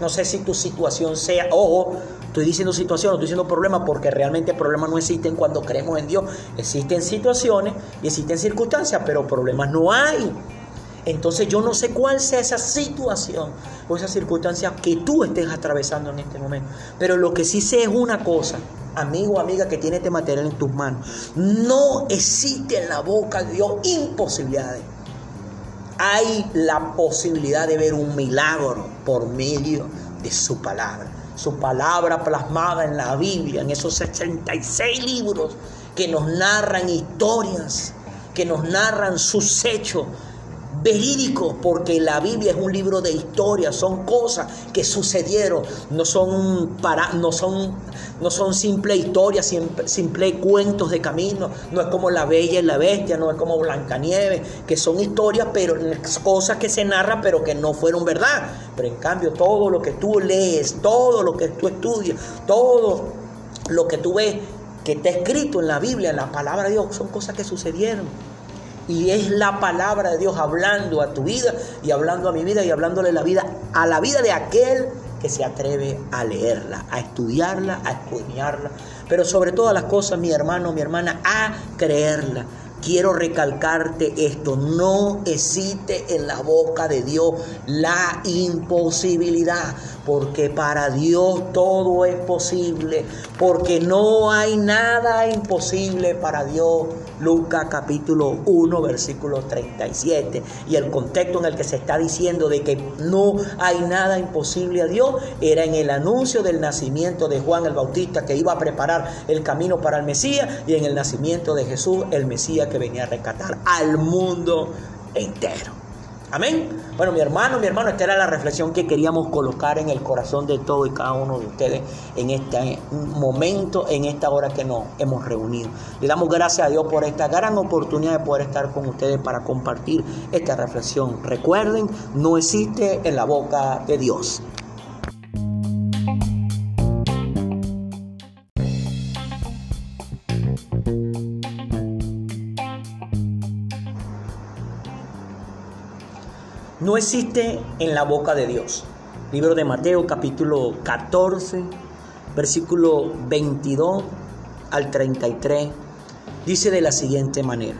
A: No sé si tu situación sea, ojo, Estoy diciendo situaciones, estoy diciendo problemas porque realmente problemas no existen cuando creemos en Dios. Existen situaciones y existen circunstancias, pero problemas no hay. Entonces yo no sé cuál sea esa situación o esa circunstancia que tú estés atravesando en este momento. Pero lo que sí sé es una cosa, amigo o amiga que tiene este material en tus manos. No existe en la boca de Dios imposibilidades. Hay la posibilidad de ver un milagro por medio de su palabra. Su palabra plasmada en la Biblia, en esos 66 libros que nos narran historias, que nos narran sus hechos, verídico, porque la Biblia es un libro de historia, son cosas que sucedieron, no son para, no son, no son simple historias, simple, simple, cuentos de camino, no es como la Bella y la Bestia, no es como Blancanieves, que son historias, pero cosas que se narran, pero que no fueron verdad. Pero en cambio, todo lo que tú lees, todo lo que tú estudias, todo lo que tú ves que está escrito en la Biblia, en la palabra de Dios, son cosas que sucedieron. Y es la palabra de Dios hablando a tu vida y hablando a mi vida y hablándole la vida a la vida de aquel que se atreve a leerla, a estudiarla, a escudriñarla, pero sobre todas las cosas, mi hermano, mi hermana, a creerla. Quiero recalcarte esto, no existe en la boca de Dios la imposibilidad, porque para Dios todo es posible, porque no hay nada imposible para Dios. Lucas capítulo 1, versículo 37. Y el contexto en el que se está diciendo de que no hay nada imposible a Dios era en el anuncio del nacimiento de Juan el Bautista que iba a preparar el camino para el Mesías y en el nacimiento de Jesús, el Mesías que venía a rescatar al mundo entero. Amén. Bueno, mi hermano, mi hermano, esta era la reflexión que queríamos colocar en el corazón de todo y cada uno de ustedes en este momento, en esta hora que nos hemos reunido. Le damos gracias a Dios por esta gran oportunidad de poder estar con ustedes para compartir esta reflexión. Recuerden, no existe en la boca de Dios. No existe en la boca de Dios. Libro de Mateo capítulo 14, versículo 22 al 33, dice de la siguiente manera.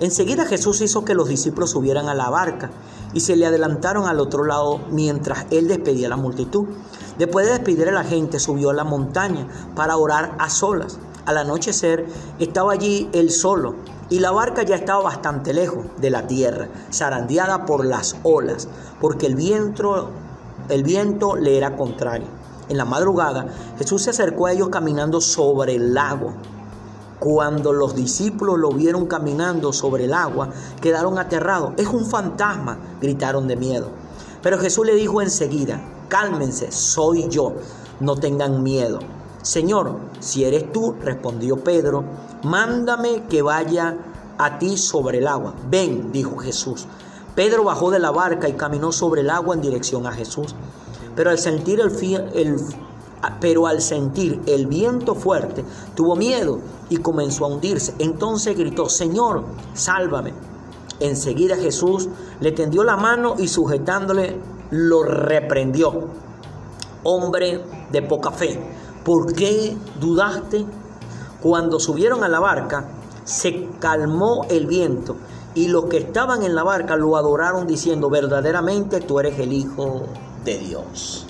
A: Enseguida Jesús hizo que los discípulos subieran a la barca y se le adelantaron al otro lado mientras él despedía la multitud. Después de despedir a la gente, subió a la montaña para orar a solas. Al anochecer estaba allí él solo y la barca ya estaba bastante lejos de la tierra, zarandeada por las olas, porque el viento, el viento le era contrario. En la madrugada, Jesús se acercó a ellos caminando sobre el lago. Cuando los discípulos lo vieron caminando sobre el agua, quedaron aterrados. Es un fantasma, gritaron de miedo. Pero Jesús le dijo enseguida, cálmense, soy yo, no tengan miedo. Señor, si eres tú, respondió Pedro, mándame que vaya a ti sobre el agua. Ven, dijo Jesús. Pedro bajó de la barca y caminó sobre el agua en dirección a Jesús. Pero al sentir el, pero al sentir el viento fuerte, tuvo miedo y comenzó a hundirse. Entonces gritó, Señor, sálvame. Enseguida Jesús le tendió la mano y sujetándole lo reprendió. Hombre de poca fe, ¿por qué dudaste? Cuando subieron a la barca, se calmó el viento y los que estaban en la barca lo adoraron diciendo, verdaderamente tú eres el Hijo de Dios.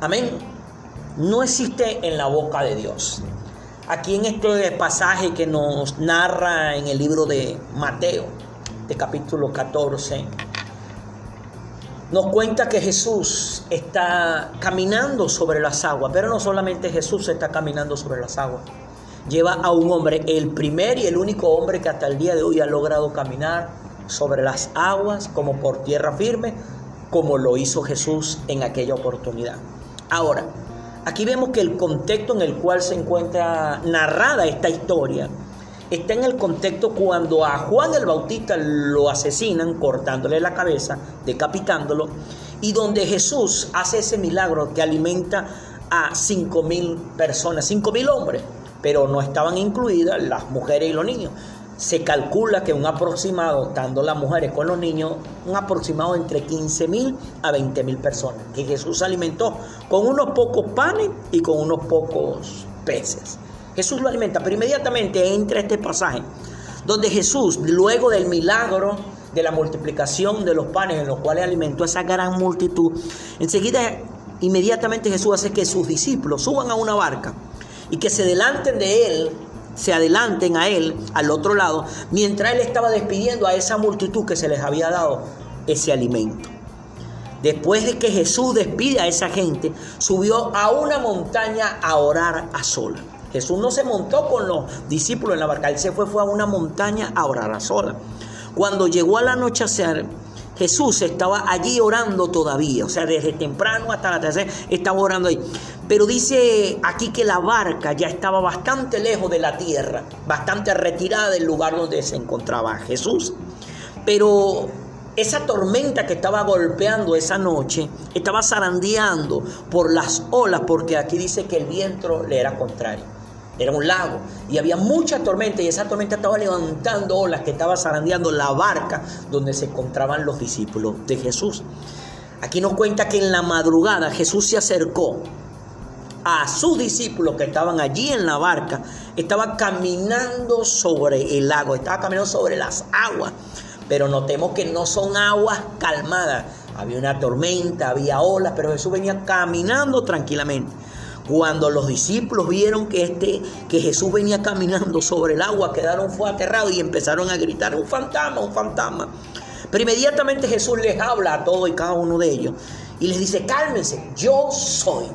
A: Amén. No existe en la boca de Dios. Aquí en este pasaje que nos narra en el libro de Mateo, de capítulo 14, nos cuenta que Jesús está caminando sobre las aguas, pero no solamente Jesús está caminando sobre las aguas lleva a un hombre, el primer y el único hombre que hasta el día de hoy ha logrado caminar sobre las aguas como por tierra firme, como lo hizo Jesús en aquella oportunidad. Ahora, aquí vemos que el contexto en el cual se encuentra narrada esta historia está en el contexto cuando a Juan el Bautista lo asesinan cortándole la cabeza, decapitándolo, y donde Jesús hace ese milagro que alimenta a cinco mil personas, cinco mil hombres pero no estaban incluidas las mujeres y los niños. se calcula que un aproximado, dando las mujeres con los niños, un aproximado entre 15 mil a 20 mil personas, que Jesús alimentó con unos pocos panes y con unos pocos peces. Jesús lo alimenta, pero inmediatamente entra este pasaje, donde Jesús, luego del milagro de la multiplicación de los panes en los cuales alimentó a esa gran multitud, enseguida, inmediatamente Jesús hace que sus discípulos suban a una barca y que se delanten de él se adelanten a él al otro lado, mientras él estaba despidiendo a esa multitud que se les había dado ese alimento. Después de que Jesús despide a esa gente, subió a una montaña a orar a sola. Jesús no se montó con los discípulos en la barca, él se fue, fue a una montaña a orar a sola. Cuando llegó al anochecer, Jesús estaba allí orando todavía, o sea, desde temprano hasta la tercera estaba orando ahí. Pero dice aquí que la barca ya estaba bastante lejos de la tierra, bastante retirada del lugar donde se encontraba Jesús. Pero esa tormenta que estaba golpeando esa noche estaba zarandeando por las olas, porque aquí dice que el viento le era contrario era un lago y había mucha tormenta y esa tormenta estaba levantando olas que estaba zarandeando la barca donde se encontraban los discípulos de Jesús. Aquí nos cuenta que en la madrugada Jesús se acercó a sus discípulos que estaban allí en la barca, estaba caminando sobre el lago, estaba caminando sobre las aguas, pero notemos que no son aguas calmadas, había una tormenta, había olas, pero Jesús venía caminando tranquilamente. Cuando los discípulos vieron que, este, que Jesús venía caminando sobre el agua, quedaron fue aterrados y empezaron a gritar, un fantasma, un fantasma. Pero inmediatamente Jesús les habla a todos y cada uno de ellos y les dice, cálmense, yo soy.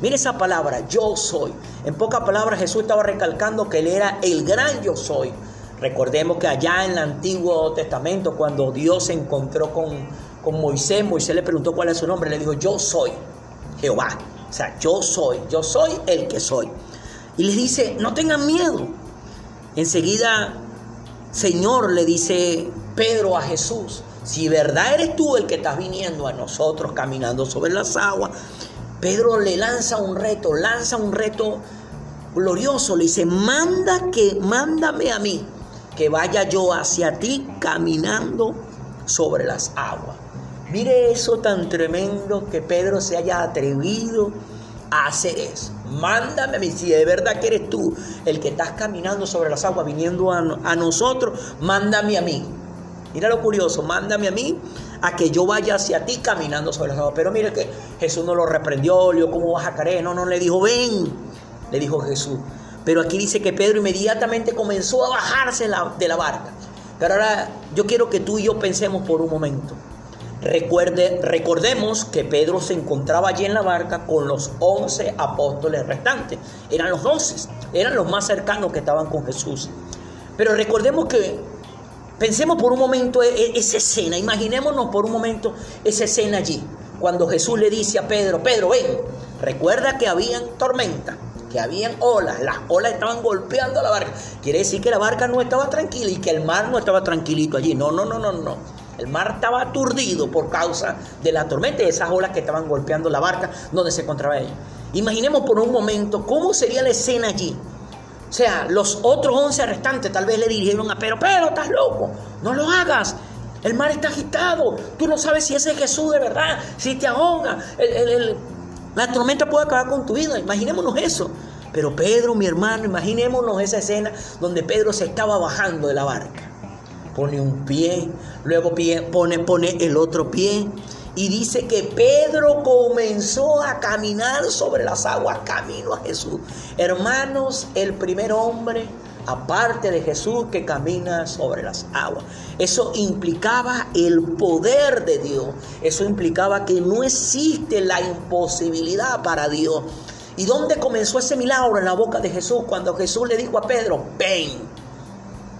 A: Mire esa palabra, yo soy. En pocas palabras Jesús estaba recalcando que Él era el gran yo soy. Recordemos que allá en el Antiguo Testamento, cuando Dios se encontró con, con Moisés, Moisés le preguntó cuál es su nombre, le dijo, yo soy Jehová. O sea, yo soy, yo soy el que soy. Y les dice, no tengan miedo. Enseguida, Señor, le dice Pedro a Jesús, si verdad eres tú el que estás viniendo a nosotros caminando sobre las aguas, Pedro le lanza un reto, lanza un reto glorioso, le dice, manda que, mándame a mí, que vaya yo hacia ti caminando sobre las aguas. Mire eso tan tremendo que Pedro se haya atrevido a hacer eso. Mándame a mí, si de verdad que eres tú el que estás caminando sobre las aguas, viniendo a, nosotros, mándame a mí. Mira lo curioso, mándame a mí a que yo vaya hacia ti caminando sobre las aguas. Pero mire que Jesús no lo reprendió, le dijo, ¿cómo vas a? No, no, le dijo, ven, le dijo Jesús. Pero aquí dice que Pedro inmediatamente comenzó a bajarse de la barca. Pero ahora yo quiero que tú y yo pensemos por un momento. Recuerde, recordemos que Pedro se encontraba allí en la barca con los once apóstoles restantes. Eran los doce, eran los más cercanos que estaban con Jesús. Pero recordemos que, pensemos por un momento e, e, esa escena, imaginémonos por un momento esa escena allí. Cuando Jesús le dice a Pedro, Pedro, ven, recuerda que habían tormenta, que habían olas, las olas estaban golpeando la barca. Quiere decir que la barca no estaba tranquila y que el mar no estaba tranquilito allí. No, no, no, no, no. El mar estaba aturdido por causa de la tormenta y esas olas que estaban golpeando la barca donde se encontraba ella. Imaginemos por un momento cómo sería la escena allí. O sea, los otros once restantes tal vez le dirigieron a Pedro, pero estás loco, no lo hagas. El mar está agitado, tú no sabes si ese es Jesús de verdad, si te ahoga, la tormenta puede acabar con tu vida, imaginémonos eso. Pero Pedro, mi hermano, imaginémonos esa escena donde Pedro se estaba bajando de la barca pone un pie, luego pone, pone el otro pie. Y dice que Pedro comenzó a caminar sobre las aguas, camino a Jesús. Hermanos, el primer hombre, aparte de Jesús, que camina sobre las aguas. Eso implicaba el poder de Dios. Eso implicaba que no existe la imposibilidad para Dios. ¿Y dónde comenzó ese milagro? En la boca de Jesús, cuando Jesús le dijo a Pedro, ven.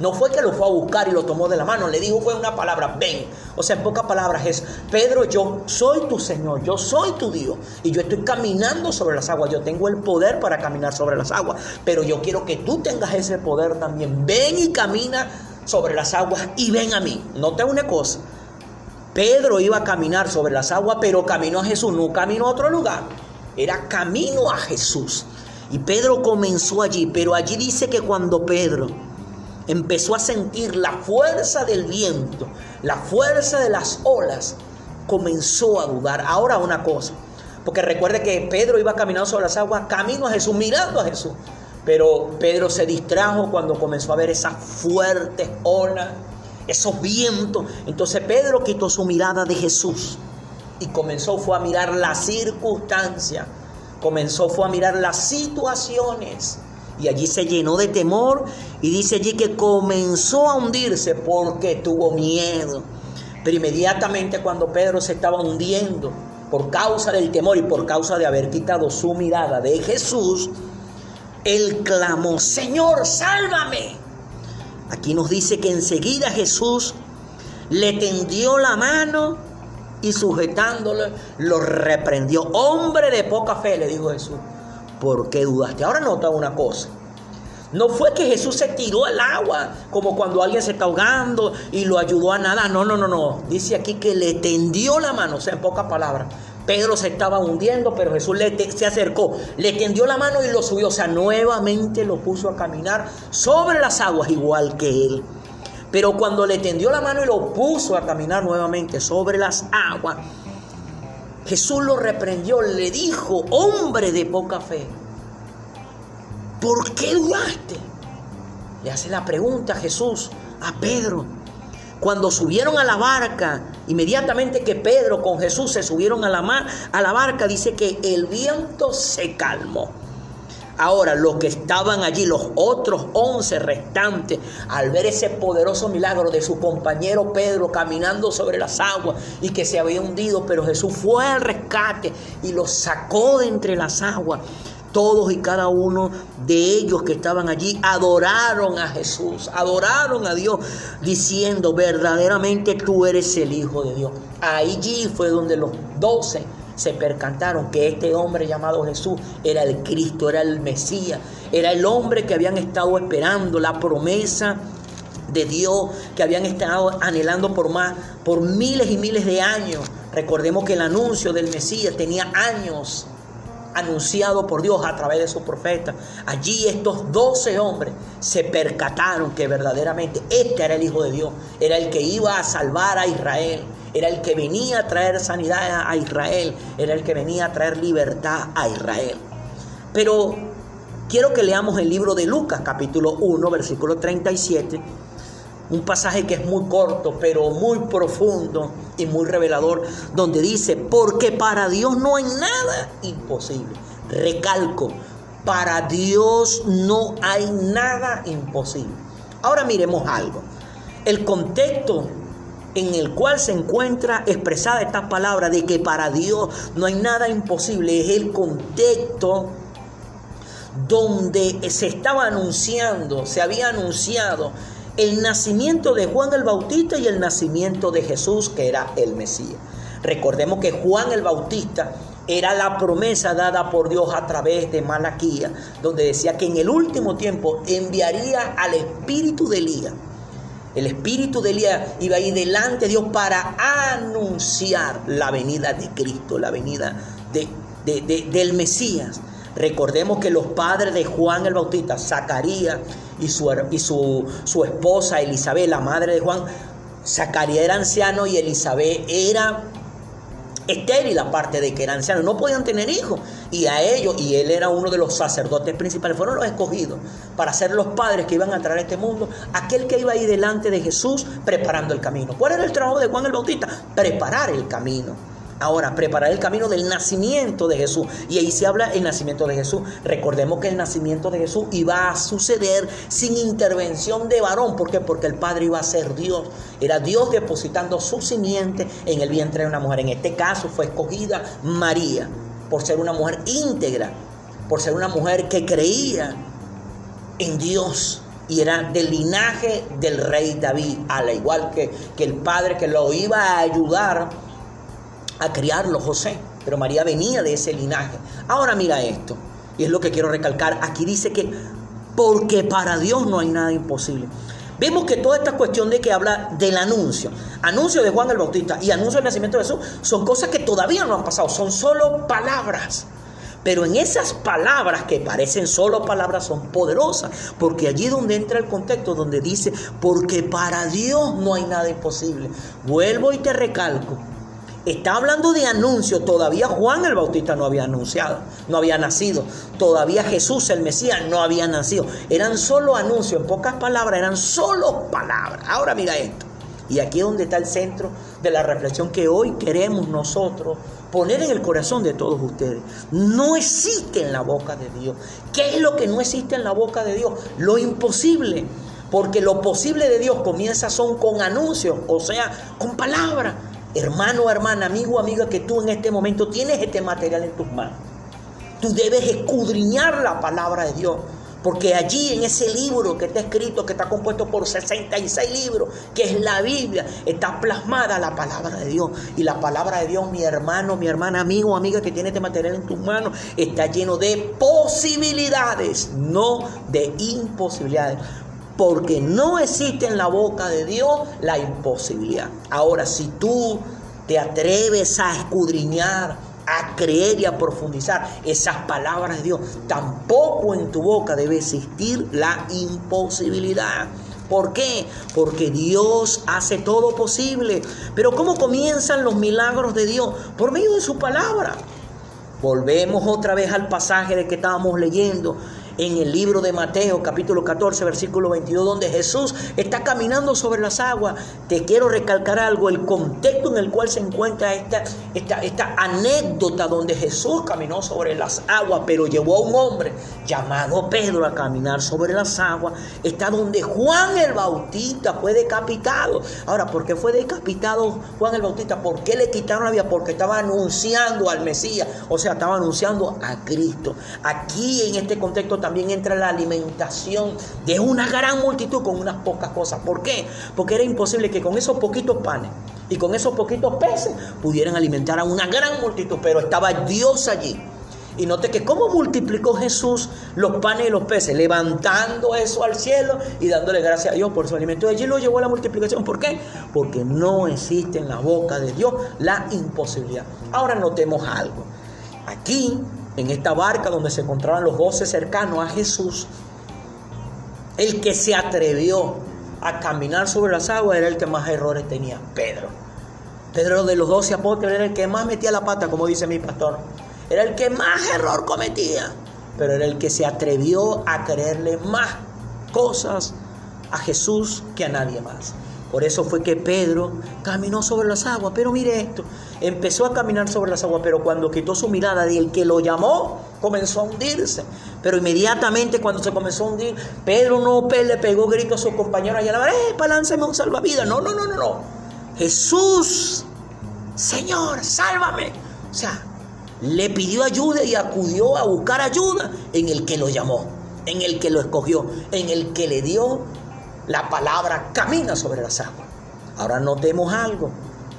A: No fue que lo fue a buscar y lo tomó de la mano, le dijo fue una palabra, ven. O sea, en pocas palabras es, Pedro, yo soy tu Señor, yo soy tu Dios y yo estoy caminando sobre las aguas, yo tengo el poder para caminar sobre las aguas, pero yo quiero que tú tengas ese poder también. Ven y camina sobre las aguas y ven a mí. Nota una cosa, Pedro iba a caminar sobre las aguas, pero caminó a Jesús, no caminó a otro lugar, era camino a Jesús. Y Pedro comenzó allí, pero allí dice que cuando Pedro empezó a sentir la fuerza del viento, la fuerza de las olas, comenzó a dudar. Ahora una cosa, porque recuerde que Pedro iba caminando sobre las aguas, camino a Jesús, mirando a Jesús. Pero Pedro se distrajo cuando comenzó a ver esas fuertes olas, esos vientos. Entonces Pedro quitó su mirada de Jesús y comenzó fue a mirar las circunstancias, comenzó fue a mirar las situaciones. Y allí se llenó de temor y dice allí que comenzó a hundirse porque tuvo miedo. Pero inmediatamente cuando Pedro se estaba hundiendo por causa del temor y por causa de haber quitado su mirada de Jesús, él clamó, Señor, sálvame. Aquí nos dice que enseguida Jesús le tendió la mano y sujetándole lo reprendió. Hombre de poca fe, le dijo Jesús, ¿por qué dudaste? Ahora nota una cosa. No fue que Jesús se tiró al agua como cuando alguien se está ahogando y lo ayudó a nadar. No, no, no, no. Dice aquí que le tendió la mano, o sea, en pocas palabras. Pedro se estaba hundiendo, pero Jesús le se acercó, le tendió la mano y lo subió. O sea, nuevamente lo puso a caminar sobre las aguas igual que él. Pero cuando le tendió la mano y lo puso a caminar nuevamente sobre las aguas, Jesús lo reprendió, le dijo, hombre de poca fe, ¿por qué dudaste? Le hace la pregunta a Jesús a Pedro. Cuando subieron a la barca, inmediatamente que Pedro con Jesús se subieron a la, mar, a la barca, dice que el viento se calmó. Ahora, los que estaban allí, los otros once restantes, al ver ese poderoso milagro de su compañero Pedro caminando sobre las aguas y que se había hundido, pero Jesús fue al rescate y los sacó de entre las aguas. Todos y cada uno de ellos que estaban allí adoraron a Jesús, adoraron a Dios, diciendo, verdaderamente tú eres el Hijo de Dios. Allí fue donde los doce se percantaron que este hombre llamado Jesús era el Cristo, era el Mesías, era el hombre que habían estado esperando, la promesa de Dios que habían estado anhelando por más, por miles y miles de años. Recordemos que el anuncio del Mesías tenía años anunciado por Dios a través de su profeta. Allí estos doce hombres se percataron que verdaderamente este era el Hijo de Dios, era el que iba a salvar a Israel, era el que venía a traer sanidad a Israel, era el que venía a traer libertad a Israel. Pero quiero que leamos el libro de Lucas, capítulo 1, versículo 37 un pasaje que es muy corto, pero muy profundo y muy revelador, donde dice, porque para Dios no hay nada imposible. Recalco, para Dios no hay nada imposible. Ahora miremos algo. El contexto en el cual se encuentra expresada esta palabra de que para Dios no hay nada imposible es el contexto donde se estaba anunciando, se había anunciado el nacimiento de Juan el Bautista y el nacimiento de Jesús, que era el Mesías. Recordemos que Juan el Bautista era la promesa dada por Dios a través de Malaquía, donde decía que en el último tiempo enviaría al espíritu de Elías. El espíritu de Elías iba a ir delante de Dios para anunciar la venida de Cristo, la venida de, del Mesías. Recordemos que los padres de Juan el Bautista, Zacarías y su, y su, su esposa Elizabeth, la madre de Juan, Zacarías era anciano y Elizabeth era estéril aparte de que era anciano, no podían tener hijos. Y a ellos, y él era uno de los sacerdotes principales, fueron los escogidos para ser los padres que iban a traer a este mundo, aquel que iba ahí delante de Jesús preparando el camino. ¿Cuál era el trabajo de Juan el Bautista? Preparar el camino. Ahora, preparar el camino del nacimiento de Jesús. Y ahí se habla el nacimiento de Jesús. Recordemos que el nacimiento de Jesús iba a suceder sin intervención de varón. ¿Por qué? Porque el Padre iba a ser Dios. Era Dios depositando su simiente en el vientre de una mujer. En este caso fue escogida María por ser una mujer íntegra, por ser una mujer que creía en Dios y era del linaje del rey David, al igual que, que el padre que lo iba a ayudar a criarlo José, pero María venía de ese linaje. Ahora mira esto, y es lo que quiero recalcar. Aquí dice que porque para Dios no hay nada imposible. Vemos que toda esta cuestión de que habla del anuncio, anuncio de Juan el Bautista y anuncio del nacimiento de Jesús, son cosas que todavía no han pasado, son solo palabras. Pero en esas palabras que parecen solo palabras son poderosas, porque allí donde entra el contexto, donde dice, porque para Dios no hay nada imposible. Vuelvo y te recalco, Está hablando de anuncio. Todavía Juan el Bautista no había anunciado, no había nacido. Todavía Jesús el Mesías no había nacido. Eran solo anuncios, en pocas palabras, eran solo palabras. Ahora mira esto. Y aquí es donde está el centro de la reflexión que hoy queremos nosotros poner en el corazón de todos ustedes. No existe en la boca de Dios. ¿Qué es lo que no existe en la boca de Dios? Lo imposible. Porque lo posible de Dios comienza son con anuncios, o sea, con palabras. Hermano, hermana, amigo, amiga, que tú en este momento tienes este material en tus manos. Tú debes escudriñar la palabra de Dios. Porque allí en ese libro que está escrito, que está compuesto por 66 libros, que es la Biblia, está plasmada la palabra de Dios. Y la palabra de Dios, mi hermano, mi hermana, amigo, amiga que tiene este material en tus manos, está lleno de posibilidades, no de imposibilidades porque no existe en la boca de Dios la imposibilidad. Ahora, si tú te atreves a escudriñar, a creer y a profundizar esas palabras de Dios, tampoco en tu boca debe existir la imposibilidad. ¿Por qué? Porque Dios hace todo posible. Pero ¿cómo comienzan los milagros de Dios? Por medio de su palabra. Volvemos otra vez al pasaje de que estábamos leyendo en el libro de Mateo capítulo 14 versículo 22 donde Jesús está caminando sobre las aguas. Te quiero recalcar algo, el contexto en el cual se encuentra esta, esta, esta anécdota donde Jesús caminó sobre las aguas, pero llevó a un hombre llamado Pedro a caminar sobre las aguas, está donde Juan el Bautista fue decapitado. Ahora, ¿por qué fue decapitado Juan el Bautista? ¿Por qué le quitaron la vida? Porque estaba anunciando al Mesías, o sea, estaba anunciando a Cristo. Aquí en este contexto también entra la alimentación de una gran multitud con unas pocas cosas. ¿Por qué? Porque era imposible que con esos poquitos panes y con esos poquitos peces pudieran alimentar a una gran multitud, pero estaba Dios allí. Y note que cómo multiplicó Jesús los panes y los peces, levantando eso al cielo y dándole gracias a Dios por su alimento. allí lo llevó a la multiplicación. ¿Por qué? Porque no existe en la boca de Dios la imposibilidad. Ahora notemos algo. Aquí en esta barca donde se encontraban los doce cercanos a Jesús, el que se atrevió a caminar sobre las aguas era el que más errores tenía, Pedro. Pedro de los doce apóstoles era el que más metía la pata, como dice mi pastor. Era el que más error cometía, pero era el que se atrevió a creerle más cosas a Jesús que a nadie más. Por eso fue que Pedro caminó sobre las aguas. Pero mire esto, empezó a caminar sobre las aguas, pero cuando quitó su mirada del que lo llamó, comenzó a hundirse. Pero inmediatamente cuando se comenzó a hundir, Pedro no le pegó grito a su compañero allá, ¡eh, palánceme un salvavidas! No, no, no, no, no. Jesús, Señor, sálvame. O sea, le pidió ayuda y acudió a buscar ayuda en el que lo llamó, en el que lo escogió, en el que le dio la palabra camina sobre las aguas. Ahora notemos algo.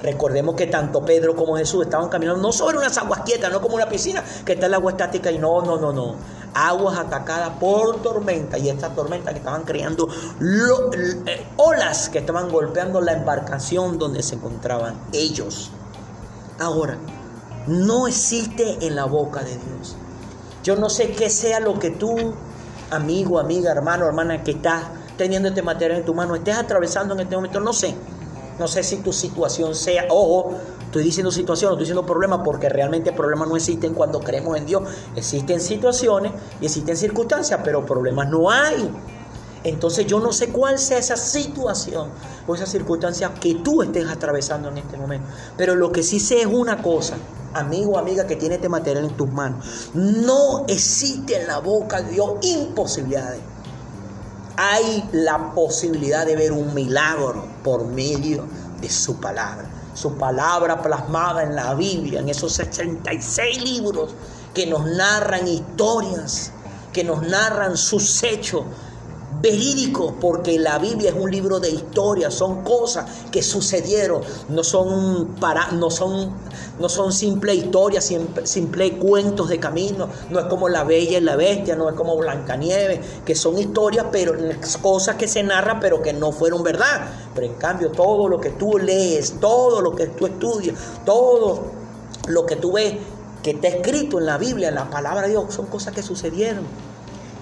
A: Recordemos que tanto Pedro como Jesús estaban caminando no sobre unas aguas quietas, no como una piscina que está el agua estática y no, no, no, no. Aguas atacadas por tormenta y estas tormentas que estaban creando eh, olas que estaban golpeando la embarcación donde se encontraban ellos. Ahora, no existe en la boca de Dios. Yo no sé qué sea lo que tú, amigo, amiga, hermano, hermana, que estás teniendo este material en tu mano, estés atravesando en este momento, no sé. No sé si tu situación sea, ojo, estoy diciendo situación, no estoy diciendo problema, porque realmente problemas no existen cuando creemos en Dios. Existen situaciones y existen circunstancias, pero problemas no hay. Entonces yo no sé cuál sea esa situación o esa circunstancia que tú estés atravesando en este momento. Pero lo que sí sé es una cosa, amigo o amiga que tiene este material en tus manos. No existe en la boca de Dios imposibilidades hay la posibilidad de ver un milagro por medio de su palabra. Su palabra plasmada en la Biblia, en esos 66 libros que nos narran historias, que nos narran sus hechos, verídico, porque la Biblia es un libro de historia, son cosas que sucedieron, no son, para, no son, no son simple historias, simple, simple cuentos de camino, no es como La Bella y la Bestia, no es como Blancanieves, que son historias, pero cosas que se narran, pero que no fueron verdad. Pero en cambio, todo lo que tú lees, todo lo que tú estudias, todo lo que tú ves, que está escrito en la Biblia, en la palabra de Dios, son cosas que sucedieron.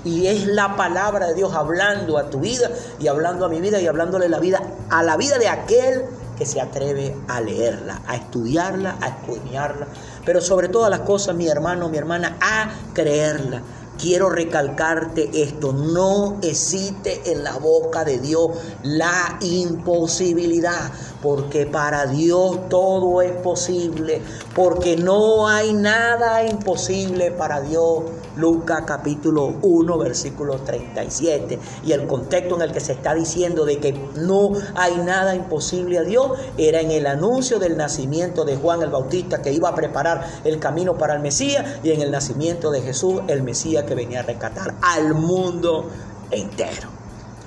A: Y es la palabra de Dios hablando a tu vida y hablando a mi vida y hablándole la vida a la vida de aquel que se atreve a leerla, a estudiarla, a escudriñarla, pero sobre todas las cosas, mi hermano, mi hermana, a creerla. Quiero recalcarte esto, no existe en la boca de Dios la imposibilidad, porque para Dios todo es posible, porque no hay nada imposible para Dios. Lucas capítulo 1, versículo 37. Y el contexto en el que se está diciendo de que no hay nada imposible a Dios era en el anuncio del nacimiento de Juan el Bautista que iba a preparar el camino para el Mesías y en el nacimiento de Jesús, el Mesías que venía a rescatar al mundo entero.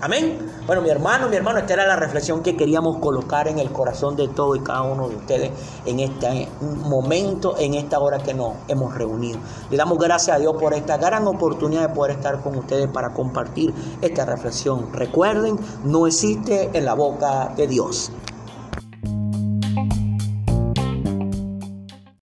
A: Amén. Bueno, mi hermano, mi hermano, esta era la reflexión que queríamos colocar en el corazón de todo y cada uno de ustedes en este momento, en esta hora que nos hemos reunido. Le damos gracias a Dios por esta gran oportunidad de poder estar con ustedes para compartir esta reflexión. Recuerden, no existe en la boca de Dios.